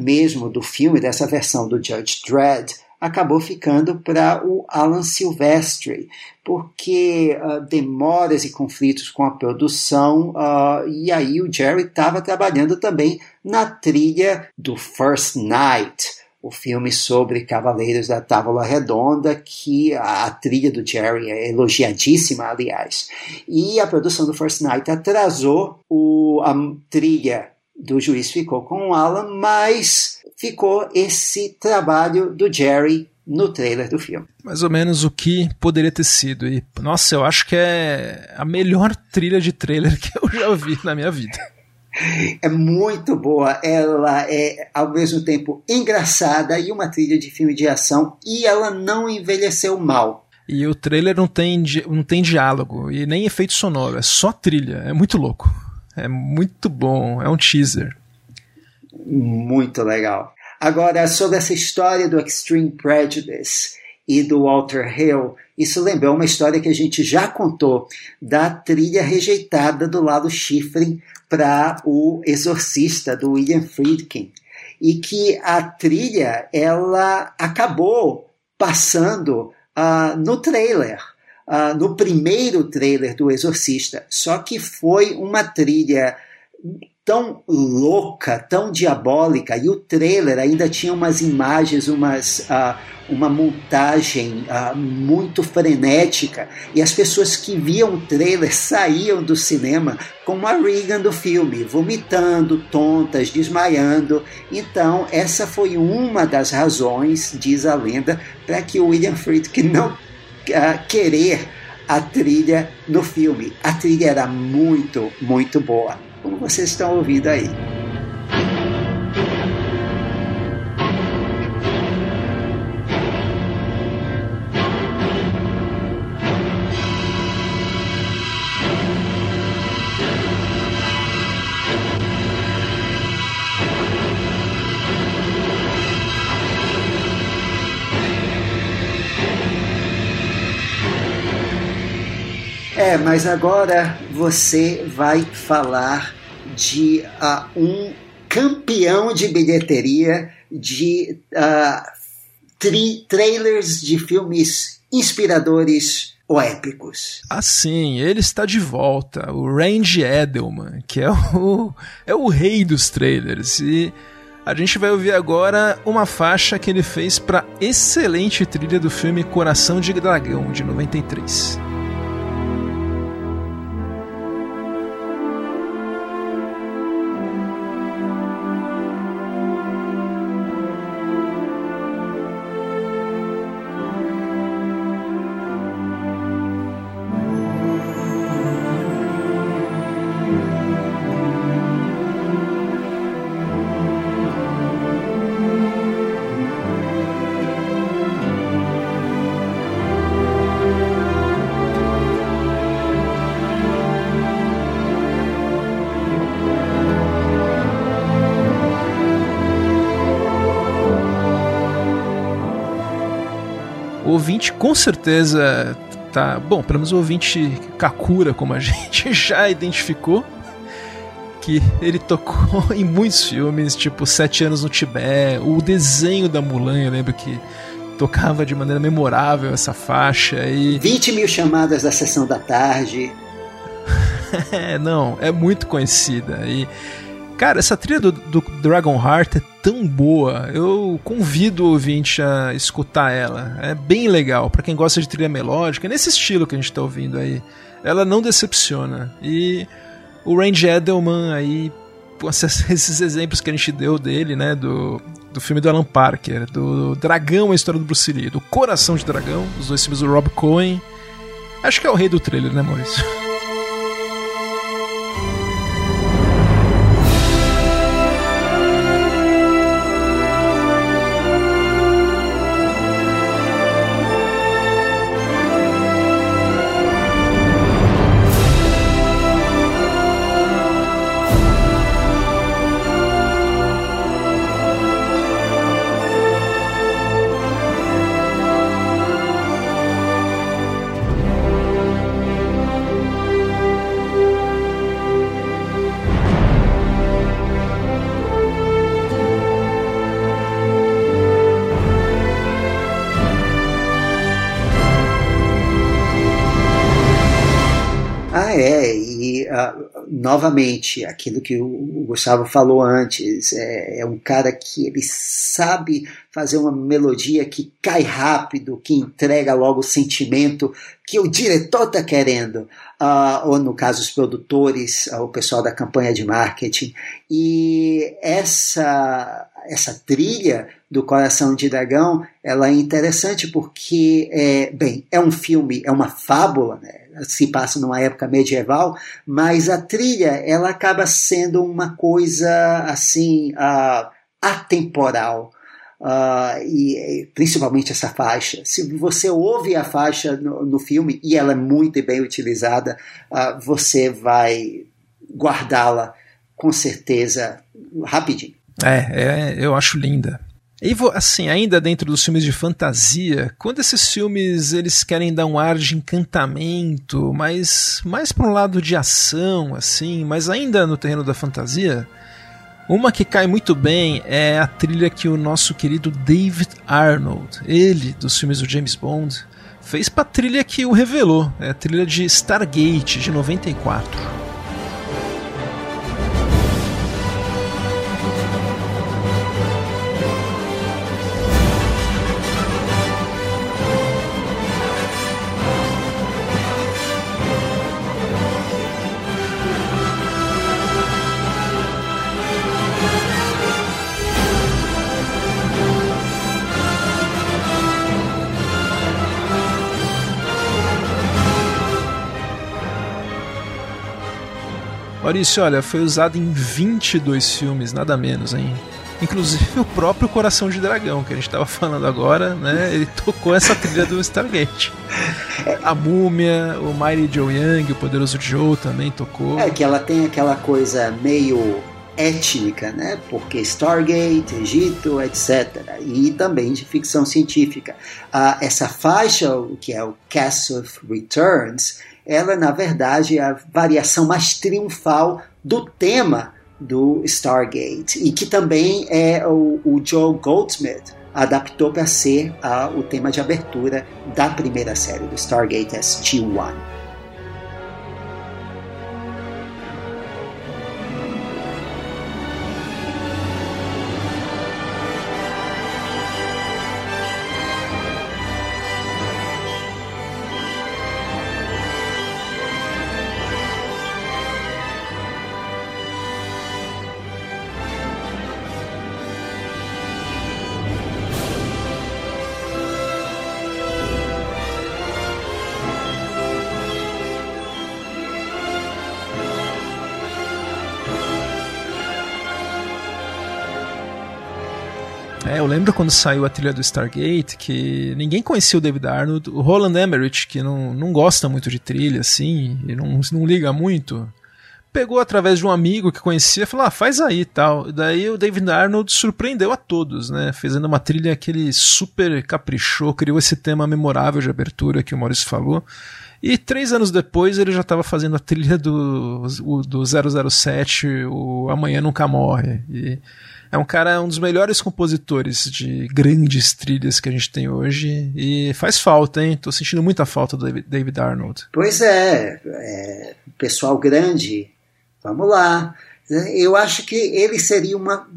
Mesmo do filme, dessa versão do Judge Dredd, acabou ficando para o Alan Silvestri, porque uh, demoras e conflitos com a produção, uh, e aí o Jerry estava trabalhando também na trilha do First Night, o filme sobre Cavaleiros da Távola Redonda, que a, a, trilha do Jerry é elogiadíssima, aliás. E a produção do First Night atrasou o, a trilha do juiz ficou com o Alan, mas ficou esse trabalho do Jerry no trailer do filme. Mais ou menos o que poderia ter sido. E, nossa, eu acho que é a melhor trilha de trailer que eu já ouvi na minha vida. É muito boa, ela é ao mesmo tempo engraçada e uma trilha de filme de ação, e ela não envelheceu mal. E o trailer não tem, não tem diálogo e nem efeito sonoro, é só trilha, é muito louco. É muito bom, é um teaser. Muito legal. Agora, sobre essa história do Extreme Prejudice e do Walter Hill, isso lembrou uma história que a gente já contou da trilha rejeitada do lado Schifrin para o Exorcista do William Friedkin e que a trilha ela acabou passando uh, no trailer uh, no primeiro trailer do Exorcista. Só que foi uma trilha tão louca, tão diabólica, e o trailer ainda tinha umas imagens, umas, uh, uma montagem uh, muito frenética, e as pessoas que viam o trailer saíam do cinema como a Regan do filme, vomitando, tontas, desmaiando. Então, essa foi uma das razões, diz a lenda, para que o William Friedkin não querer a trilha no filme. A trilha era muito, muito boa, como vocês estão ouvindo aí. É, mas agora você vai falar de uh, um campeão de bilheteria de uh, trailers de filmes inspiradores ou épicos. Assim, ele está de volta, o Randy Edelman, que é o, é o rei dos trailers. E a gente vai ouvir agora uma faixa que ele fez para excelente trilha do filme Coração de Dragão, de 93. Com certeza tá. Bom, pelo menos o ouvinte Kakura, como a gente já identificou. Que ele tocou em muitos filmes, tipo Sete Anos no Tibete, o desenho da Mulan, eu lembro que tocava de maneira memorável essa faixa. E... 20 mil chamadas da sessão da tarde. é, não, é muito conhecida. E, cara, essa trilha do, do Dragon Heart é tão boa. Eu convido o ouvinte a escutar ela. É bem legal para quem gosta de trilha melódica, nesse estilo que a gente tá ouvindo aí. Ela não decepciona. E o Range Edelman aí, esses exemplos que a gente deu dele, né, do, do filme do Alan Parker, do Dragão, a história do Bruce Lee, do Coração de Dragão, os dois filmes do Rob Cohen. Acho que é o rei do trailer, né, Maurício? novamente, aquilo que o Gustavo falou antes, é, é, um cara que ele sabe fazer uma melodia que cai rápido, que entrega logo o sentimento que o diretor está querendo, uh, ou no caso os produtores, uh, o pessoal da campanha de marketing. E essa essa trilha do Coração de Dragão, ela é interessante porque, é, bem, é um filme, é uma fábula, né? Se passa numa época medieval, mas a trilha ela acaba sendo uma coisa assim uh, atemporal. Uh, e principalmente essa faixa. Se você ouve a faixa no, no filme e ela é muito bem utilizada, uh, você vai guardá-la com certeza rapidinho. É, é, eu acho linda. E assim, ainda dentro dos filmes de fantasia, quando esses filmes eles querem dar um ar de encantamento, mas mais para um lado de ação, assim, mas ainda no terreno da fantasia, uma que cai muito bem é a trilha que o nosso querido David Arnold, ele dos filmes do James Bond, fez para a trilha que o revelou, é a trilha de Stargate de 94. Maurício, olha, foi usado em 22 filmes, nada menos, hein? Inclusive o próprio Coração de Dragão, que a gente estava falando agora, né? Ele tocou essa trilha do Stargate. A Múmia, o Mighty Joe Young, o Poderoso Joe também tocou. É que ela tem aquela coisa meio étnica, né? Porque Stargate, Egito, etc. E também de ficção científica. Ah, essa faixa, que é o Cast of Returns, ela na verdade é a variação mais triunfal do tema do Stargate e que também é o, o Joe Goldsmith adaptou para ser uh, o tema de abertura da primeira série do Stargate SG-1. Lembro quando saiu a trilha do Stargate que ninguém conhecia o David Arnold. O Roland Emmerich, que não, não gosta muito de trilha, assim, e não, não liga muito. pegou através de um amigo que conhecia, falou: ah, faz aí e tal. E daí o David Arnold surpreendeu a todos, né? Fazendo uma trilha que ele super caprichou, criou esse tema memorável de abertura que o Maurício falou. E três anos depois ele já estava fazendo a trilha do, do 007, o Amanhã Nunca Morre. E é um cara, um dos melhores compositores de grandes trilhas que a gente tem hoje. E faz falta, hein? Tô sentindo muita falta do David Arnold. Pois é, é pessoal grande, vamos lá. Eu acho que ele seria uma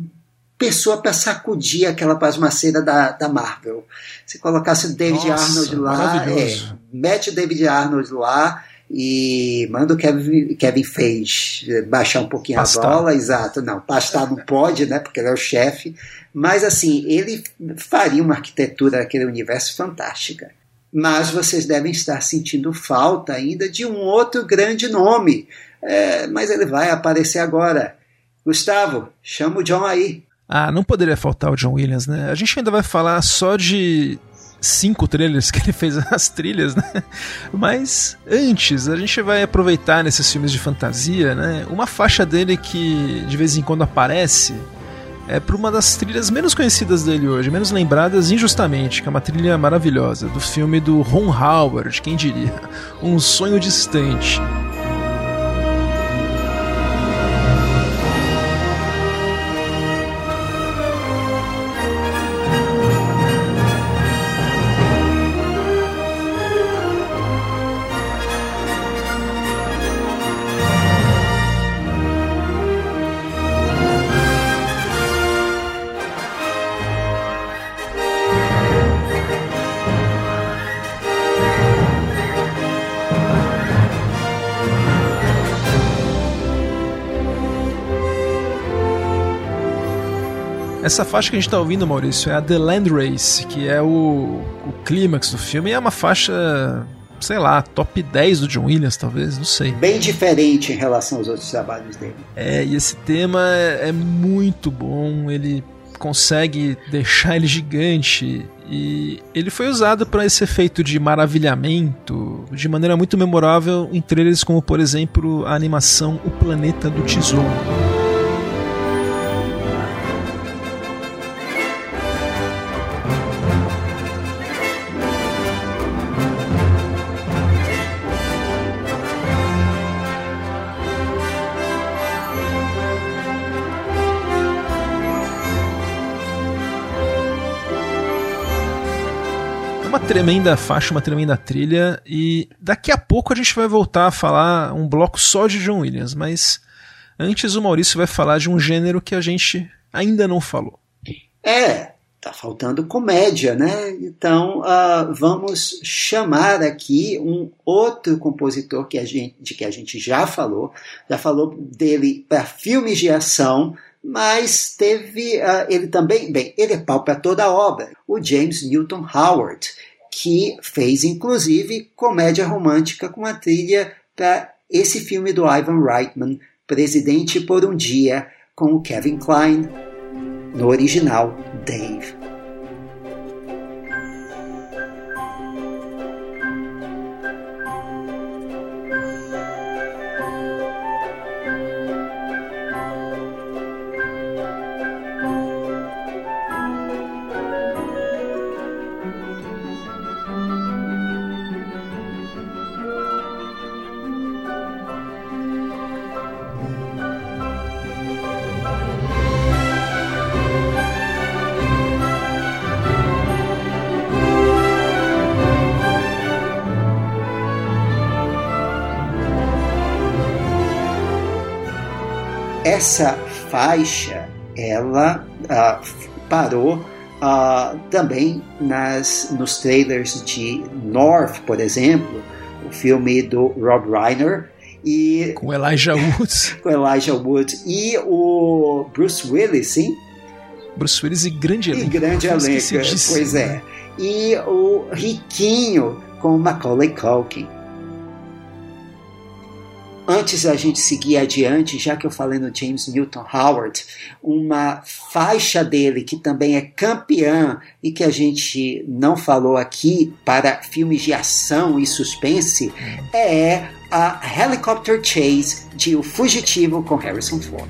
pessoa para sacudir aquela pasmaceira da, da Marvel. Se colocasse o David Nossa, Arnold lá, é, mete o David Arnold lá e manda o Kevin, Kevin Feige baixar um pouquinho pastar. a bola, exato. Não, pastar não pode, né? Porque ele é o chefe. Mas assim, ele faria uma arquitetura daquele universo fantástica. Mas vocês devem estar sentindo falta ainda de um outro grande nome. É, mas ele vai aparecer agora. Gustavo, chama o John aí. Ah, não poderia faltar o John Williams, né? A gente ainda vai falar só de cinco trailers que ele fez as trilhas, né? Mas antes, a gente vai aproveitar nesses filmes de fantasia, né? Uma faixa dele que de vez em quando aparece é para uma das trilhas menos conhecidas dele hoje, menos lembradas injustamente, que é uma trilha maravilhosa do filme do Ron Howard, quem diria? Um sonho distante. Essa faixa que a gente está ouvindo, Maurício, é a The Land Race, que é o, o clímax do filme, e é uma faixa, sei lá, top 10 do John Williams, talvez, não sei. Bem diferente em relação aos outros trabalhos dele. É, e esse tema é, é muito bom, ele consegue deixar ele gigante e ele foi usado para esse efeito de maravilhamento de maneira muito memorável em trailers como, por exemplo, a animação O Planeta do Tesouro. Tremenda faixa, uma tremenda trilha. E daqui a pouco a gente vai voltar a falar um bloco só de John Williams, mas antes o Maurício vai falar de um gênero que a gente ainda não falou. É, tá faltando comédia, né? Então uh, vamos chamar aqui um outro compositor que a gente, de que a gente já falou, já falou dele para filmes de ação mas teve uh, ele também, bem, ele é pau para toda a obra, o James Newton Howard, que fez inclusive comédia romântica com a trilha para esse filme do Ivan Reitman, Presidente por um Dia, com o Kevin Kline, no original Dave. Essa faixa ela uh, parou uh, também nas, nos trailers de North, por exemplo, o filme do Rob Reiner. E, com Elijah Wood. com Elijah Wood. E o Bruce Willis, sim? Bruce Willis e grande elenco. E grande elenco, pois é. E o Riquinho com Macaulay Culkin. Antes da gente seguir adiante, já que eu falei no James Newton Howard, uma faixa dele que também é campeã e que a gente não falou aqui para filmes de ação e suspense é a Helicopter Chase de O Fugitivo com Harrison Ford.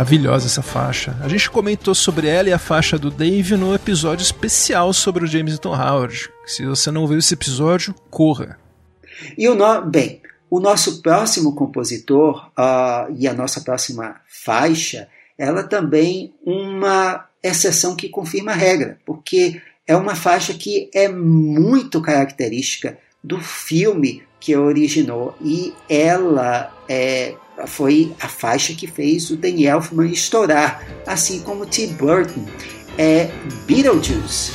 Maravilhosa essa faixa. A gente comentou sobre ela e a faixa do Dave no episódio especial sobre o James Newton Howard. Se você não viu esse episódio, corra. E o no... bem, o nosso próximo compositor uh, e a nossa próxima faixa, ela também uma exceção que confirma a regra, porque é uma faixa que é muito característica do filme que originou e ela é foi a faixa que fez o Danny Elfman estourar, assim como Tim Burton. É Beetlejuice.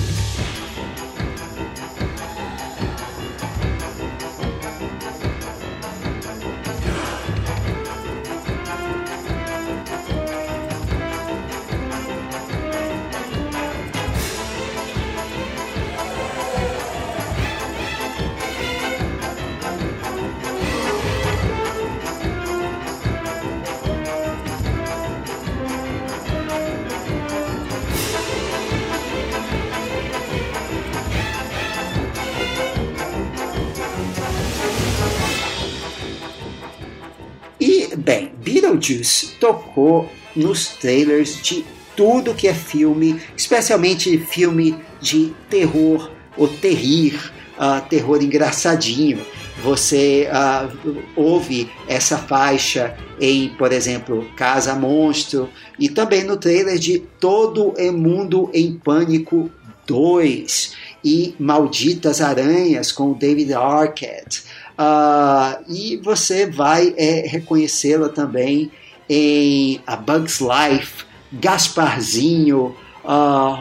Tocou nos trailers de tudo que é filme, especialmente filme de terror ou terrir, uh, terror engraçadinho. Você uh, ouve essa faixa em, por exemplo, Casa Monstro e também no trailer de Todo é Mundo em Pânico 2 e Malditas Aranhas com David Arquette. Uh, e você vai é, reconhecê-la também em A Bug's Life, Gasparzinho, uh,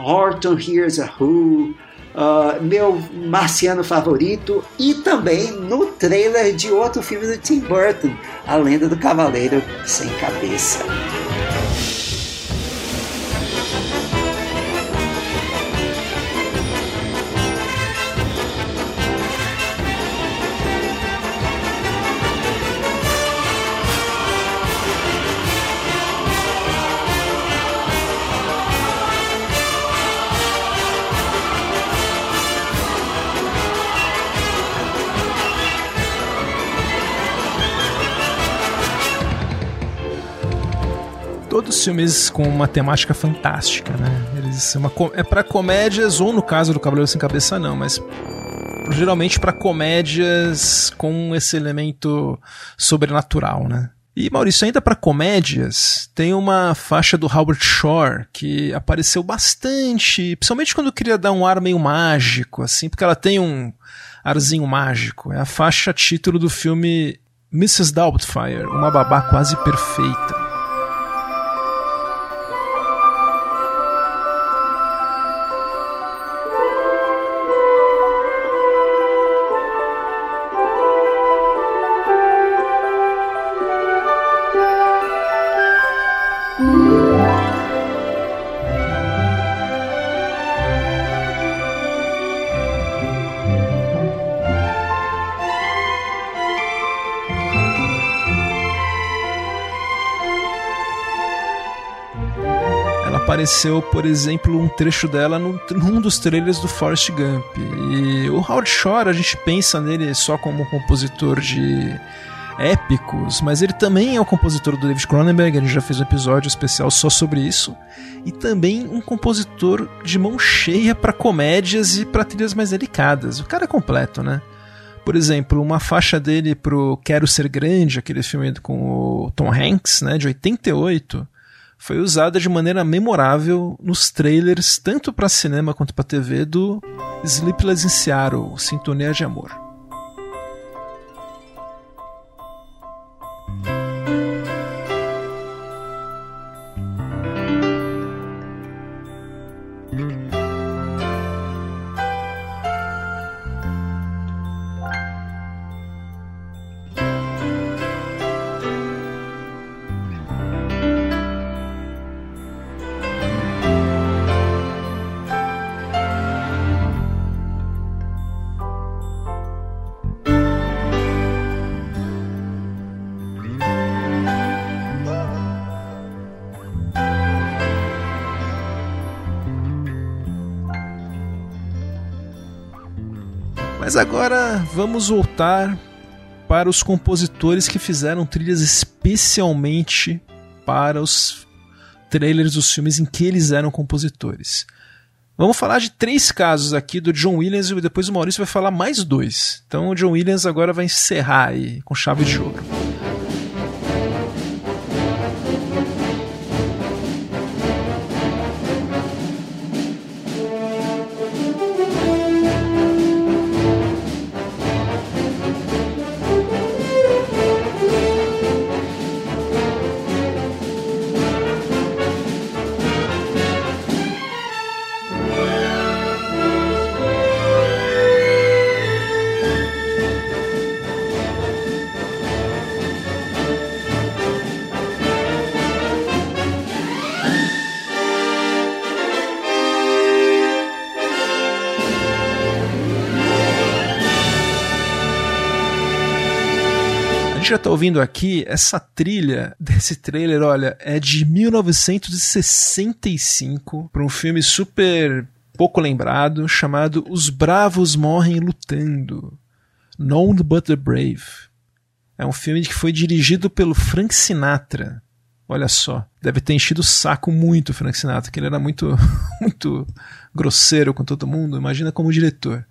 Horton Hears a Who, uh, meu marciano favorito e também no trailer de outro filme do Tim Burton, A Lenda do Cavaleiro Sem Cabeça. Filmes com uma temática fantástica, né? Eles é para comédias ou no caso do Cavaleiro sem Cabeça não, mas geralmente para comédias com esse elemento sobrenatural, né? E Maurício, ainda para comédias, tem uma faixa do Howard Shore que apareceu bastante, principalmente quando queria dar um ar meio mágico, assim, porque ela tem um arzinho mágico. É a faixa título do filme Mrs. Doubtfire, uma babá quase perfeita. Apareceu, por exemplo, um trecho dela num, num dos trailers do Forrest Gump. E o Howard Shore, a gente pensa nele só como um compositor de épicos, mas ele também é o compositor do David Cronenberg, a gente já fez um episódio especial só sobre isso, e também um compositor de mão cheia para comédias e para trilhas mais delicadas. O cara é completo, né? Por exemplo, uma faixa dele pro Quero Ser Grande, aquele filme com o Tom Hanks, né, de 88, foi usada de maneira memorável nos trailers, tanto para cinema quanto para TV, do Sleepless in Seattle, Sintonia de Amor. Mas agora vamos voltar para os compositores que fizeram trilhas especialmente para os trailers dos filmes em que eles eram compositores. Vamos falar de três casos aqui do John Williams e depois o Maurício vai falar mais dois. Então o John Williams agora vai encerrar aí com chave de ouro. Ouvindo aqui, essa trilha desse trailer, olha, é de 1965 para um filme super pouco lembrado chamado Os Bravos Morrem Lutando. None But the Brave. É um filme que foi dirigido pelo Frank Sinatra. Olha só, deve ter enchido o saco muito o Frank Sinatra, que ele era muito, muito grosseiro com todo mundo. Imagina como diretor.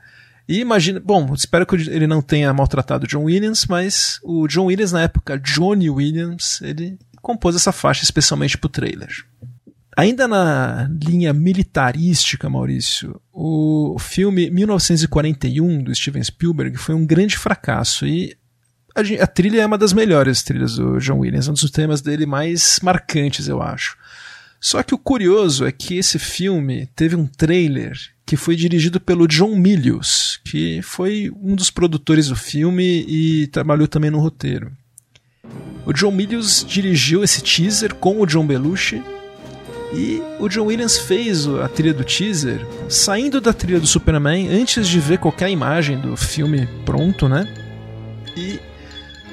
E imagina, bom, espero que ele não tenha maltratado John Williams, mas o John Williams na época, Johnny Williams, ele compôs essa faixa especialmente pro trailer. Ainda na linha militarística, Maurício, o filme 1941 do Steven Spielberg foi um grande fracasso e a, a trilha é uma das melhores trilhas do John Williams, um dos temas dele mais marcantes, eu acho. Só que o curioso é que esse filme teve um trailer que foi dirigido pelo John Milius, que foi um dos produtores do filme e trabalhou também no roteiro. O John Milius dirigiu esse teaser com o John Belushi e o John Williams fez a trilha do teaser saindo da trilha do Superman antes de ver qualquer imagem do filme pronto, né? E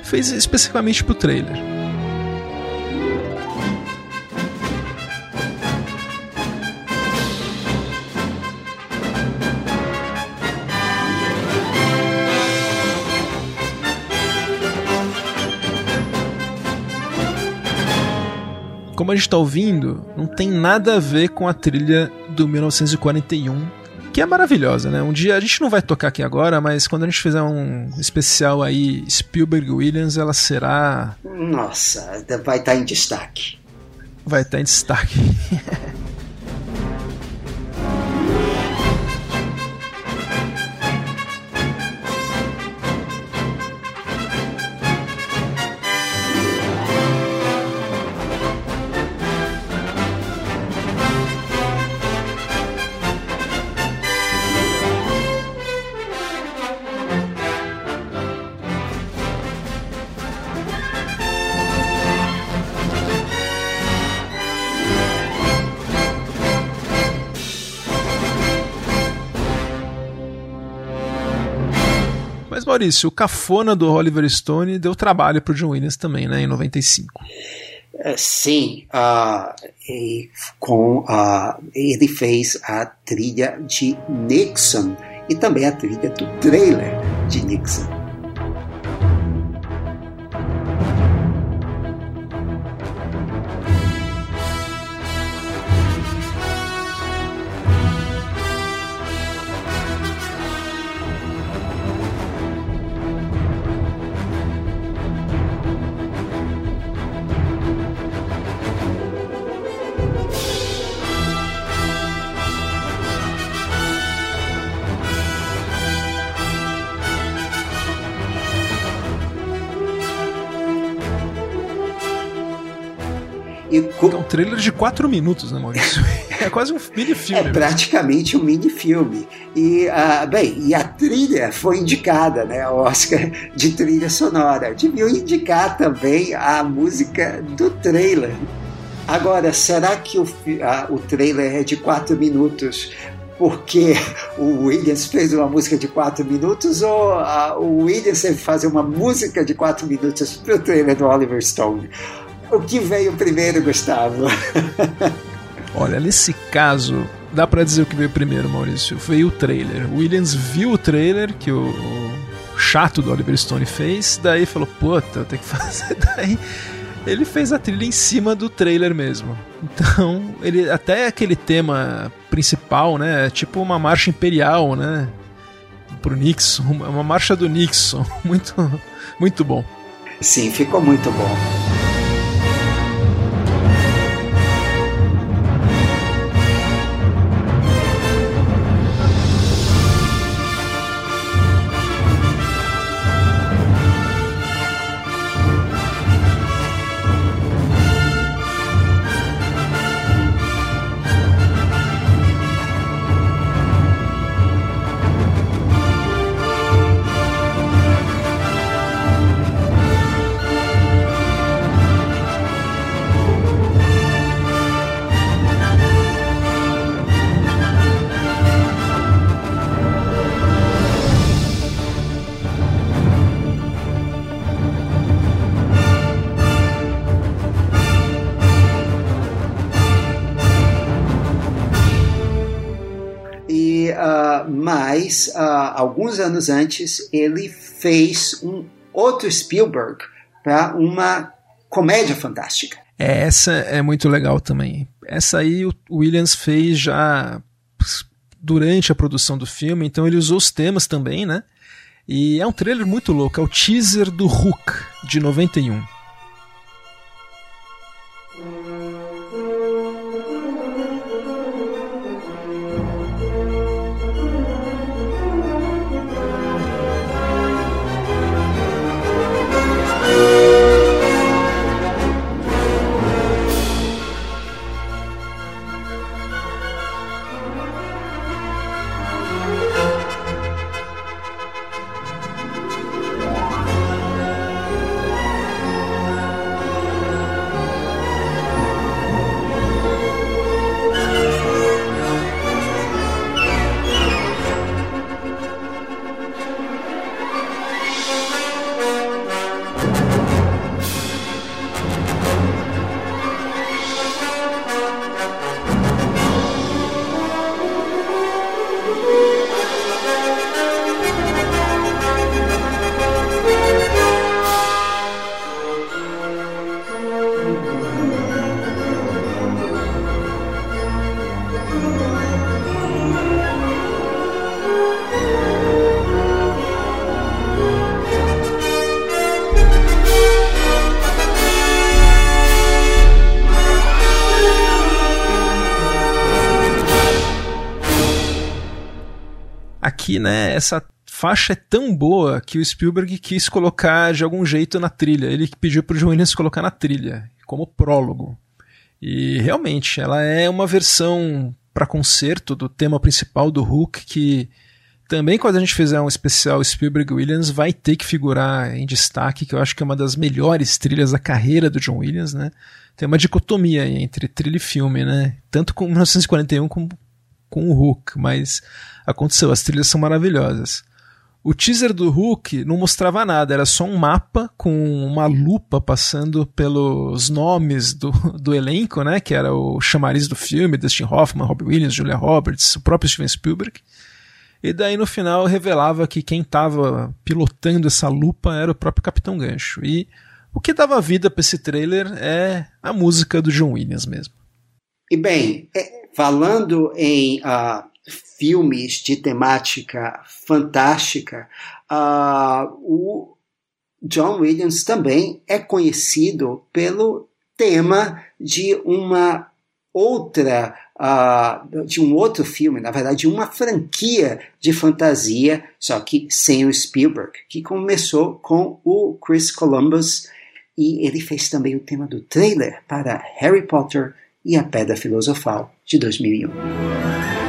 fez especificamente pro trailer. Como a gente está ouvindo, não tem nada a ver com a trilha do 1941, que é maravilhosa, né? Um dia a gente não vai tocar aqui agora, mas quando a gente fizer um especial aí Spielberg Williams, ela será. Nossa, vai estar tá em destaque. Vai estar tá em destaque. Maurício, o cafona do Oliver Stone deu trabalho para o John Williams também, né, em 95. É, sim, uh, com, uh, ele fez a trilha de Nixon e também a trilha do trailer de Nixon. Trailer de 4 minutos, né, Maurício? É quase um mini-filme. É praticamente um mini-filme. E, uh, bem, e a trilha foi indicada, né, ao Oscar de trilha sonora. Deviam indicar também a música do trailer. Agora, será que o, uh, o trailer é de 4 minutos porque o Williams fez uma música de 4 minutos ou uh, o Williams sempre fazer uma música de 4 minutos para o trailer do Oliver Stone? O que veio primeiro, Gustavo? Olha, nesse caso, dá para dizer o que veio primeiro, Maurício. Veio o trailer. O Williams viu o trailer que o, o chato do Oliver Stone fez, daí falou: Puta, eu tenho que fazer. Daí ele fez a trilha em cima do trailer mesmo. Então, ele até aquele tema principal, né? É tipo uma marcha imperial, né? Pro Nixon, uma marcha do Nixon. Muito, muito bom. Sim, ficou muito bom. Alguns anos antes ele fez um outro Spielberg para uma comédia fantástica. É, essa é muito legal também. Essa aí o Williams fez já durante a produção do filme, então ele usou os temas também, né? E é um trailer muito louco, é o teaser do Hook de 91. Essa faixa é tão boa que o Spielberg quis colocar de algum jeito na trilha. Ele pediu para o Williams colocar na trilha, como prólogo. E realmente, ela é uma versão para concerto do tema principal do Hook que também quando a gente fizer um especial Spielberg Williams vai ter que figurar em destaque, que eu acho que é uma das melhores trilhas da carreira do John Williams, né? Tem uma dicotomia entre trilha e filme, né? Tanto com 1941 como com o Hook, mas aconteceu, as trilhas são maravilhosas. O teaser do Hulk não mostrava nada, era só um mapa com uma lupa passando pelos nomes do, do elenco, né? Que era o chamariz do filme, Dustin Hoffman, Robbie Williams, Julia Roberts, o próprio Steven Spielberg. E daí no final revelava que quem estava pilotando essa lupa era o próprio Capitão Gancho. E o que dava vida para esse trailer é a música do John Williams mesmo. E bem, é, falando em uh, filmes de temática fantástica, uh, o John Williams também é conhecido pelo tema de uma outra uh, de um outro filme, na verdade, de uma franquia de fantasia, só que sem o Spielberg, que começou com o Chris Columbus. E ele fez também o tema do trailer para Harry Potter e a Pedra Filosofal de 2001.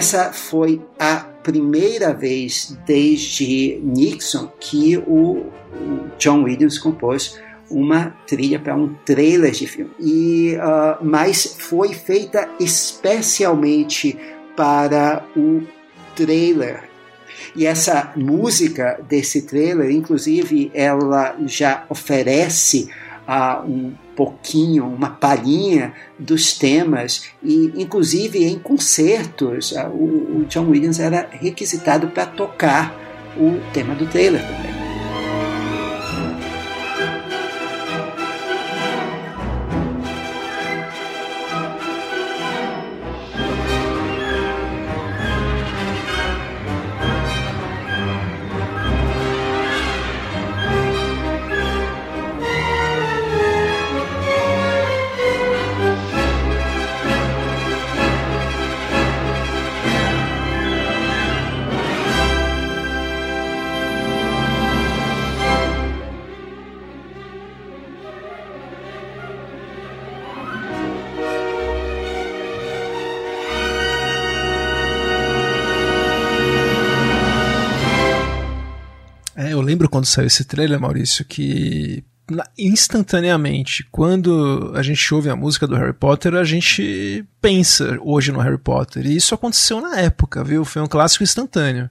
Essa foi a primeira vez desde Nixon que o, John Williams compôs uma trilha para um trailer de filme. E, uh, mas foi feita especialmente para o trailer. E essa música desse trailer, inclusive, ela já oferece um pouquinho, uma palhinha dos temas e, inclusive, em concertos, o, o John Williams era requisitado para tocar o tema do trailer também. Lembro quando saiu esse trailer, Maurício, que instantaneamente, quando a gente ouve a música do Harry Potter, a gente pensa hoje no Harry Potter. E isso aconteceu na época, viu? Foi um clássico instantâneo.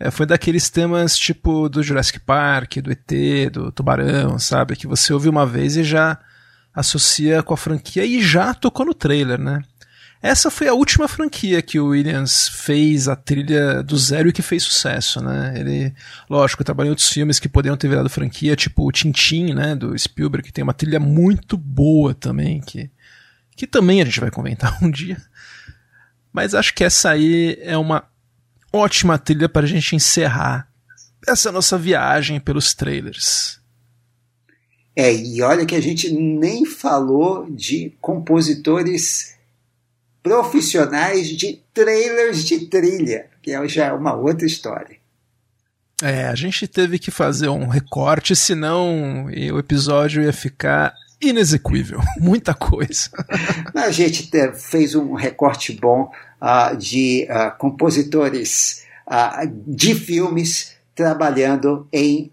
É, foi daqueles temas tipo do Jurassic Park, do ET, do Tubarão, sabe? Que você ouve uma vez e já associa com a franquia e já tocou no trailer, né? Essa foi a última franquia que o Williams fez a trilha do zero e que fez sucesso, né? Ele, lógico, trabalhou em outros filmes que poderiam ter virado franquia, tipo o Tintin, né, do Spielberg, que tem uma trilha muito boa também, que, que também a gente vai comentar um dia. Mas acho que essa aí é uma ótima trilha para a gente encerrar essa nossa viagem pelos trailers. É, e olha que a gente nem falou de compositores profissionais de trailers de trilha, que é já é uma outra história. É, a gente teve que fazer um recorte, senão o episódio ia ficar inexequível. Muita coisa. a gente fez um recorte bom uh, de uh, compositores uh, de filmes trabalhando em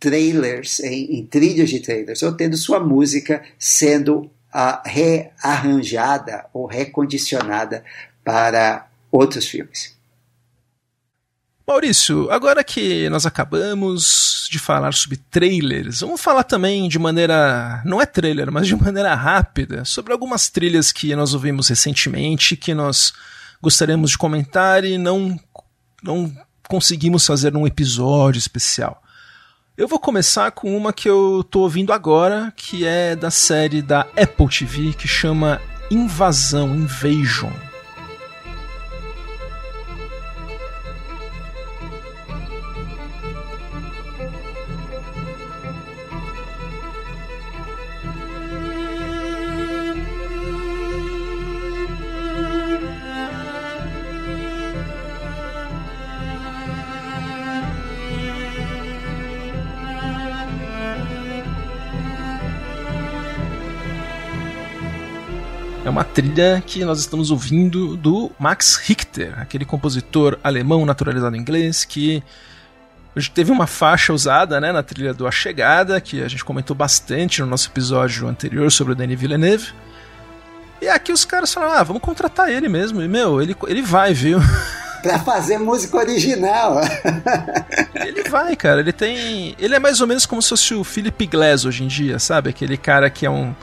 trailers, em, em trilhas de trailers, ou tendo sua música sendo rearranjada ou recondicionada para outros filmes. Maurício, agora que nós acabamos de falar sobre trailers, vamos falar também de maneira. não é trailer, mas de maneira rápida, sobre algumas trilhas que nós ouvimos recentemente, que nós gostaríamos de comentar e não, não conseguimos fazer um episódio especial. Eu vou começar com uma que eu tô ouvindo agora, que é da série da Apple TV, que chama Invasão, Invasion. Uma trilha que nós estamos ouvindo do Max Richter, aquele compositor alemão naturalizado em inglês que Hoje teve uma faixa usada né, na trilha do A Chegada, que a gente comentou bastante no nosso episódio anterior sobre o Denis Villeneuve. E aqui os caras falaram, ah, vamos contratar ele mesmo. E, meu, ele, ele vai, viu? pra fazer música original. ele vai, cara. Ele tem. Ele é mais ou menos como se fosse o Philip Glass hoje em dia, sabe? Aquele cara que é um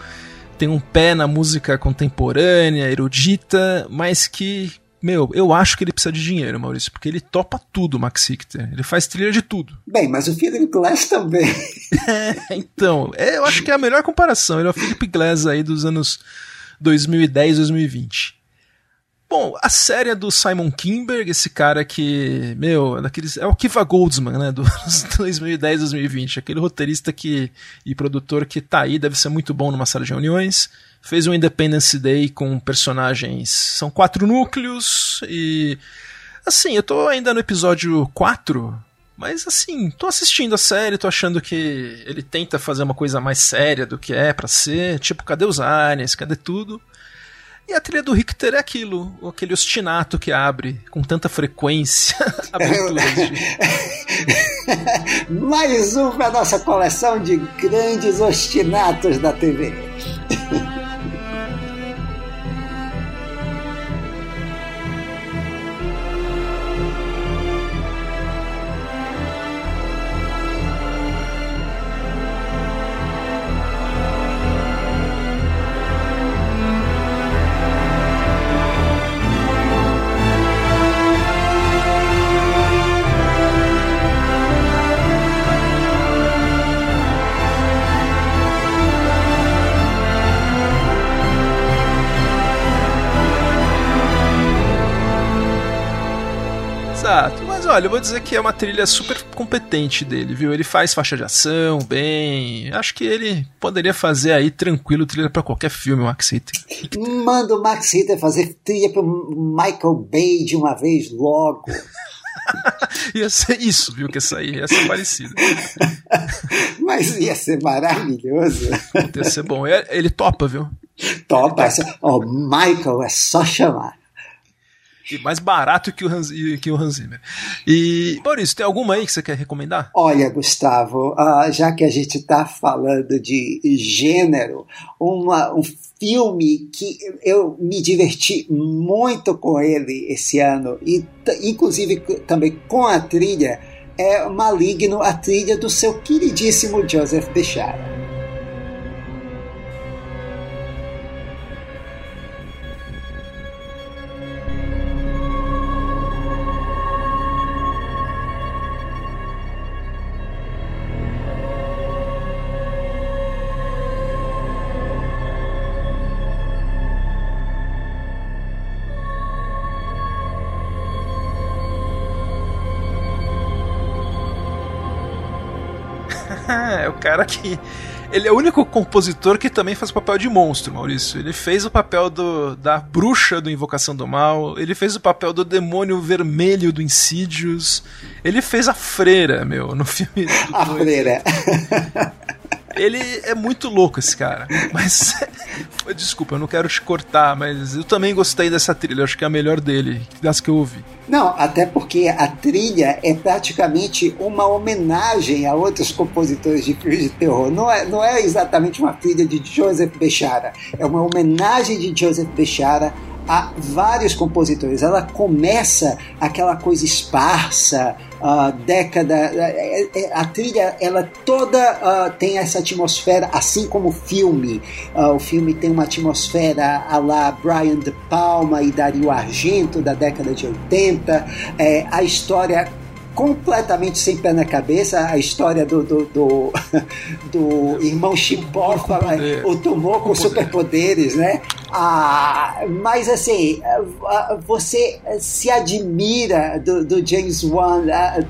tem um pé na música contemporânea, erudita, mas que, meu, eu acho que ele precisa de dinheiro, Maurício, porque ele topa tudo, Max Richter. Ele faz trilha de tudo. Bem, mas o Philip Glass também. é, então, é, eu acho que é a melhor comparação. Ele é o Philip Glass aí dos anos 2010, 2020. Bom, a série é do Simon Kinberg, esse cara que, meu, é daqueles, é o Kiva Goldsman, né, dos 2010, 2020, aquele roteirista que e produtor que tá aí, deve ser muito bom numa sala de reuniões. Fez um Independence Day com personagens, são quatro núcleos e assim, eu tô ainda no episódio 4, mas assim, tô assistindo a série, tô achando que ele tenta fazer uma coisa mais séria do que é para ser, tipo, cadê os aliens, cadê tudo? E a trilha do Richter é aquilo, aquele ostinato que abre com tanta frequência de... Mais um para nossa coleção de grandes ostinatos da TV. Olha, eu vou dizer que é uma trilha super competente dele, viu? Ele faz faixa de ação bem. Acho que ele poderia fazer aí tranquilo trilha para qualquer filme, o Max Ritter. Manda o Max Ritter fazer trilha pro Michael Bay de uma vez logo. ia ser isso, viu? Que essa aí ia ser parecido. Mas ia ser maravilhoso. Ia ser bom. Ele topa, viu? Topa. Ó, oh, Michael, é só chamar e mais barato que o, Hans, que o Hans Zimmer. E, Maurício, tem alguma aí que você quer recomendar? Olha, Gustavo, uh, já que a gente está falando de gênero, uma, um filme que eu me diverti muito com ele esse ano, e inclusive também com a trilha, é Maligno, a trilha do seu queridíssimo Joseph Bechara. Cara que. Ele é o único compositor que também faz o papel de monstro, Maurício. Ele fez o papel do, da bruxa do Invocação do Mal, ele fez o papel do demônio vermelho do Insidious, ele fez a freira, meu, no filme. a freira. Ele é muito louco, esse cara. Mas. Desculpa, eu não quero te cortar, mas eu também gostei dessa trilha. Acho que é a melhor dele, das que eu ouvi. Não, até porque a trilha é praticamente uma homenagem a outros compositores de filmes de terror. Não é, não é exatamente uma trilha de Joseph Bechara, é uma homenagem de Joseph Bechara a vários compositores. Ela começa aquela coisa esparsa, uh, década. É, a trilha, ela toda uh, tem essa atmosfera, assim como o filme. Uh, o filme tem uma atmosfera a lá Brian De Palma e Dario Argento da década de 80. É, a história completamente sem pé na cabeça a história do, do, do, do irmão Chipó, o tumor com, com superpoderes, né? Ah, mas assim, você se admira do, do James Wan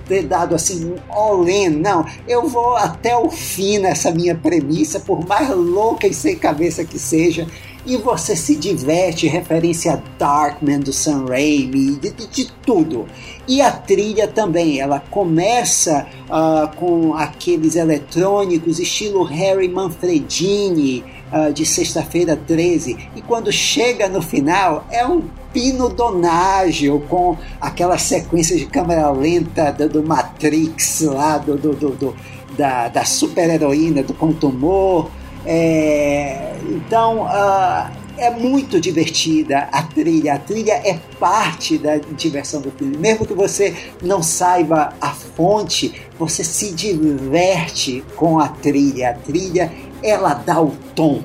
ter dado assim um all-in. Não, eu vou até o fim nessa minha premissa, por mais louca e sem cabeça que seja e você se diverte, referência a Darkman do Sam Raimi, de, de, de tudo. E a trilha também, ela começa uh, com aqueles eletrônicos estilo Harry Manfredini, uh, de Sexta-feira 13, e quando chega no final é um Pino Donaggio com aquela sequência de câmera lenta do, do Matrix lá, do, do, do da, da super-heroína, do Contumor. É, então, uh, é muito divertida a trilha. A trilha é parte da diversão do filme. Mesmo que você não saiba a fonte, você se diverte com a trilha. A trilha, ela dá o tom.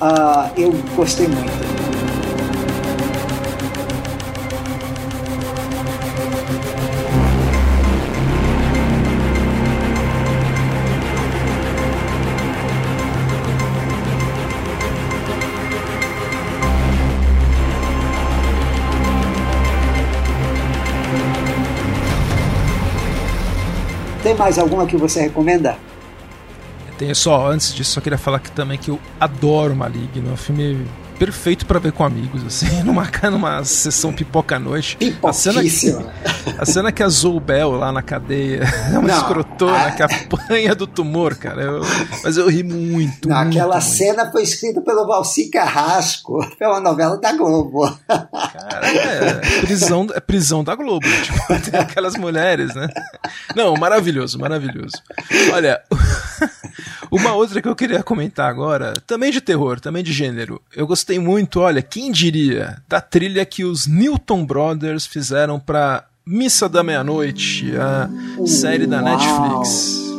Uh, eu gostei muito. Tem mais alguma que você recomenda? Tem só, antes disso, só queria falar que também que eu adoro Maligno. É um filme perfeito para ver com amigos, assim, numa, numa sessão pipoca à noite. Pipocíssima. A cena que a Zoubel lá na cadeia é uma Não, escrotona a- que apanha do tumor, cara. Eu- mas eu ri muito. Não, muito, aquela muito. cena foi escrita pelo Valci Carrasco, é uma novela da Globo. Cara, é prisão, é prisão da Globo. Tipo, tem aquelas mulheres, né? Não, maravilhoso, maravilhoso. Olha, uma outra que eu queria comentar agora, também de terror, também de gênero. Eu gostei muito, olha, quem diria, da trilha que os Newton Brothers fizeram pra Missa da Meia-Noite, a série da. Netflix.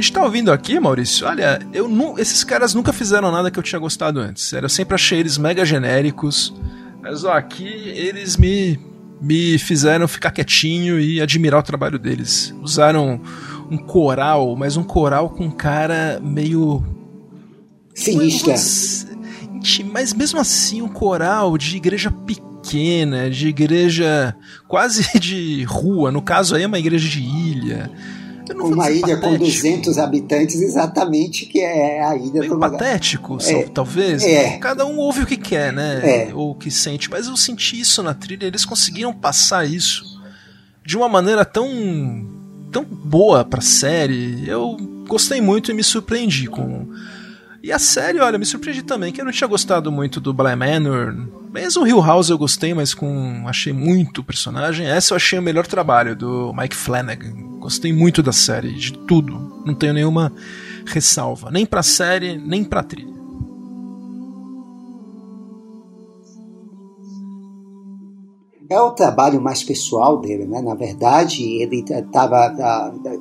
Gente tá ouvindo aqui, Maurício. Olha, eu nu- esses caras nunca fizeram nada que eu tinha gostado antes. Sério, eu sempre achei eles mega genéricos. Mas ó, aqui eles me me fizeram ficar quietinho e admirar o trabalho deles. Usaram um coral, mas um coral com cara meio Sinistra. Mas mesmo assim, um coral de igreja pequena, de igreja quase de rua. No caso aí é uma igreja de ilha. Uma ilha com patético, 200 habitantes, exatamente, que é a ilha Meio do lugar. patético, É. talvez. É. Cada um ouve o que quer, né? É. Ou o que sente. Mas eu senti isso na trilha. Eles conseguiram passar isso de uma maneira tão tão boa pra série. Eu gostei muito e me surpreendi com. E a série, olha, me surpreendi também, que eu não tinha gostado muito do Bly Manor. Mesmo Hill House eu gostei, mas com. achei muito personagem. Essa eu achei o melhor trabalho do Mike Flanagan. Gostei muito da série, de tudo. Não tenho nenhuma ressalva. Nem pra série, nem pra trilha. É o trabalho mais pessoal dele, né? Na verdade, ele estava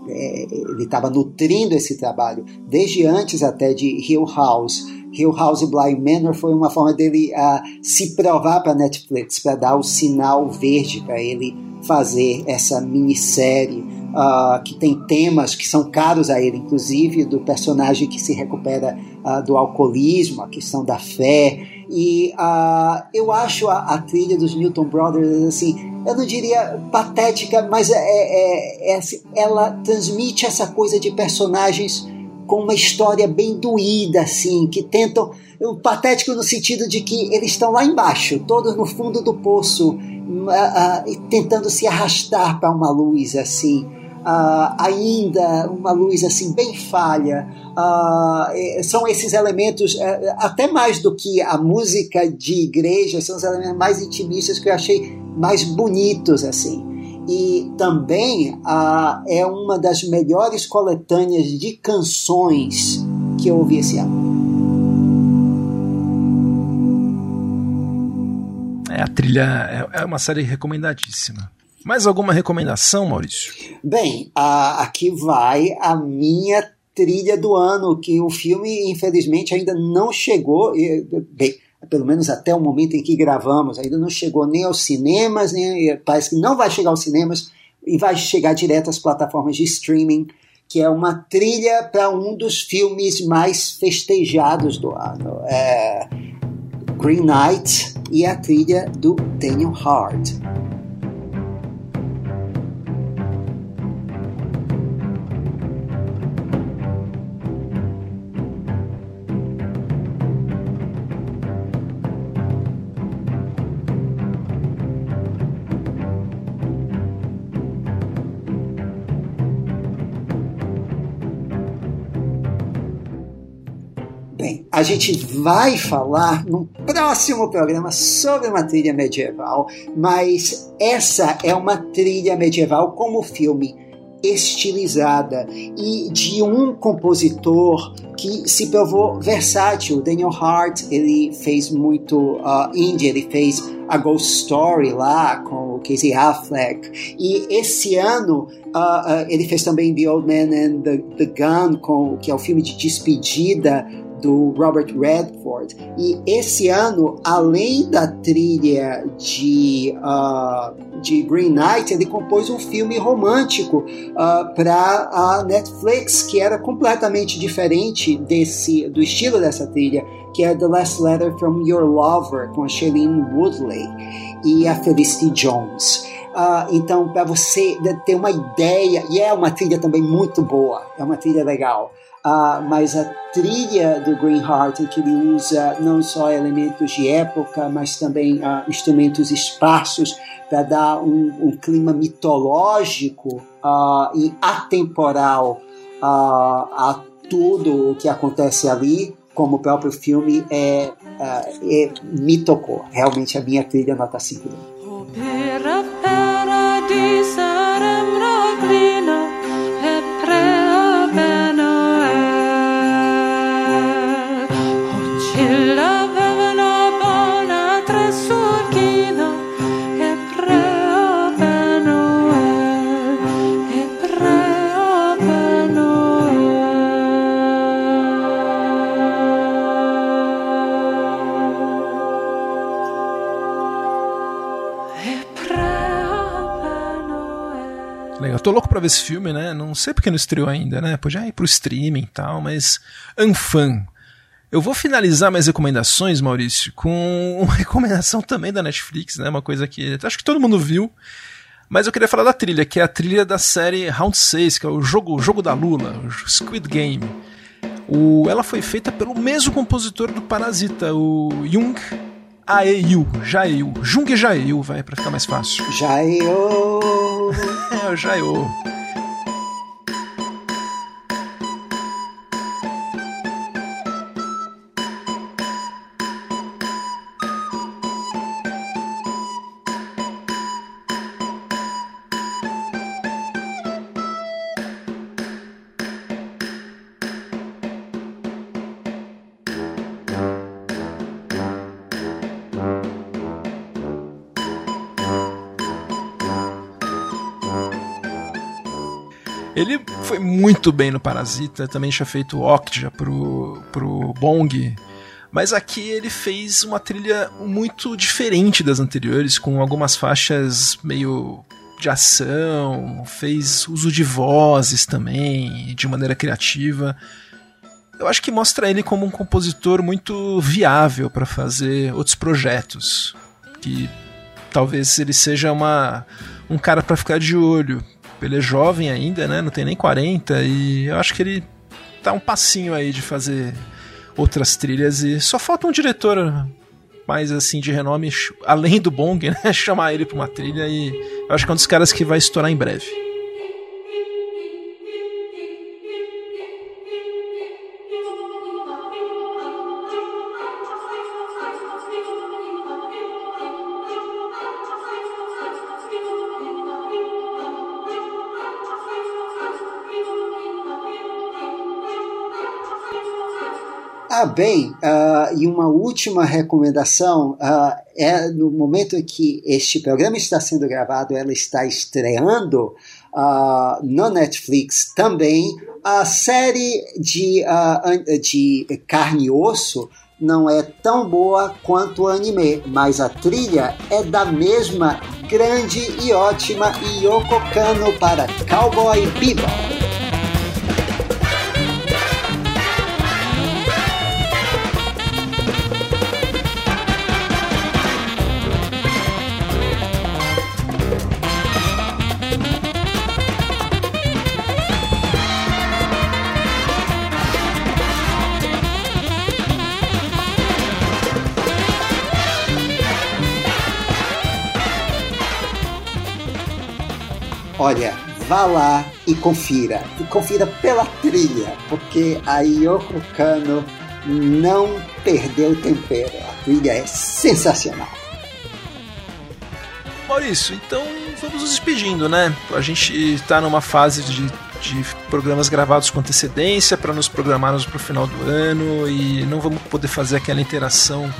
ele estava nutrindo esse trabalho desde antes até de Hill House. Hill House Bly Manor foi uma forma dele ah, se provar para Netflix, para dar o sinal verde para ele fazer essa minissérie ah, que tem temas que são caros a ele, inclusive do personagem que se recupera ah, do alcoolismo, a questão da fé. E ah, eu acho a, a trilha dos Newton Brothers assim, eu não diria patética, mas é, é- é assim, ela transmite essa coisa de personagens com uma história bem doída, assim, que tentam. o Patético no sentido de que eles estão lá embaixo, todos no fundo do poço, ah, e tentando se arrastar para uma luz, assim. ah, ainda uma luz assim bem falha. Eh, são esses elementos, eh, até mais do que a música de igreja, são os elementos mais intimistas que eu achei mais bonitos assim. E também ah, é uma das melhores coletâneas de canções que eu ouvi esse ano. É, a trilha é, é uma série recomendadíssima. Mais alguma recomendação, Maurício? Bem, ah, aqui vai a minha trilha do ano, que o filme, infelizmente, ainda não chegou. e, Bem, pelo menos até o momento em que gravamos, ainda não chegou nem aos cinemas, nem, parece que não vai chegar aos cinemas e vai chegar direto às plataformas de streaming, que é uma trilha para um dos filmes mais festejados do ano. É Green Knight e a trilha do Daniel Hart. A gente vai falar num próximo programa sobre uma trilha medieval, mas essa é uma trilha medieval como filme estilizada e de um compositor que se provou versátil. Daniel Hart, ele fez muito uh, indie, ele fez a Ghost Story lá com o Casey Affleck. E esse ano uh, uh, ele fez também The Old Man and the, the Gun, com, que é o filme de despedida do Robert Redford. E esse ano, além da trilha de, uh, de Green Knight, ele compôs um filme romântico uh, para a Netflix que era completamente diferente desse do estilo dessa trilha, que é The Last Letter from Your Lover com a Shailene Woodley e a Felicity Jones. Uh, então, para você ter uma ideia, e é uma trilha também muito boa, é uma trilha legal. Uh, mas a trilha do Greenheart, que ele usa não só elementos de época, mas também uh, instrumentos esparsos para dar um, um, clima mitológico uh, e atemporal a tudo o que acontece ali, como o próprio filme é, é me tocou. Realmente a minha trilha nota 5. Eu tô louco pra ver esse filme, né? Não sei porque não estreou ainda, né? Podia ir pro streaming e tal, mas. Anfan. Eu vou finalizar minhas recomendações, Maurício, com uma recomendação também da Netflix, né? Uma coisa que acho que todo mundo viu. Mas eu queria falar da trilha, que é a trilha da série Round 6, que é o jogo, o jogo da Lula, o Squid Game. O, ela foi feita pelo mesmo compositor do Parasita, o Jung Aeil, Jaeil, Jung Jaeil, vai, pra ficar mais fácil. Jaeil! É, Ele foi muito bem no Parasita, também tinha feito Okja pro, pro Bong. Mas aqui ele fez uma trilha muito diferente das anteriores, com algumas faixas meio de ação, fez uso de vozes também, de maneira criativa. Eu acho que mostra ele como um compositor muito viável para fazer outros projetos. Que talvez ele seja uma, um cara para ficar de olho, ele é jovem ainda, né? Não tem nem 40 e eu acho que ele tá um passinho aí de fazer outras trilhas e só falta um diretor mais assim de renome, além do Bong, né? Chamar ele pra uma trilha e eu acho que é um dos caras que vai estourar em breve. Ah, bem, uh, e uma última recomendação uh, é no momento em que este programa está sendo gravado, ela está estreando uh, no Netflix também a série de, de carne e osso não é tão boa quanto o anime, mas a trilha é da mesma grande e ótima Yoko Kano para Cowboy Bebop. Olha, vá lá e confira. E confira pela trilha, porque a Yoko Kano não perdeu tempero. A trilha é sensacional. Maurício, então vamos nos despedindo, né? A gente está numa fase de, de programas gravados com antecedência para nos programarmos para o final do ano e não vamos poder fazer aquela interação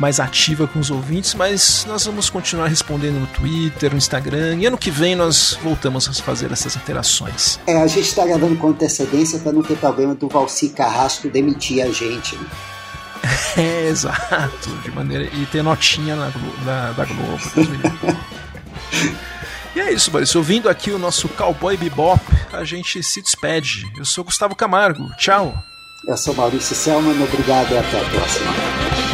mais ativa com os ouvintes, mas nós vamos continuar respondendo no Twitter, no Instagram, e ano que vem nós voltamos a fazer essas interações. É, a gente está gravando com antecedência para não ter problema do Valci Carrasco demitir a gente. Né? É, exato, de maneira. E ter notinha na, na da Globo. e é isso, Maurício. Ouvindo aqui o nosso Cowboy Bebop, a gente se despede. Eu sou Gustavo Camargo. Tchau. Eu sou Maurício Selman. Obrigado e até a próxima.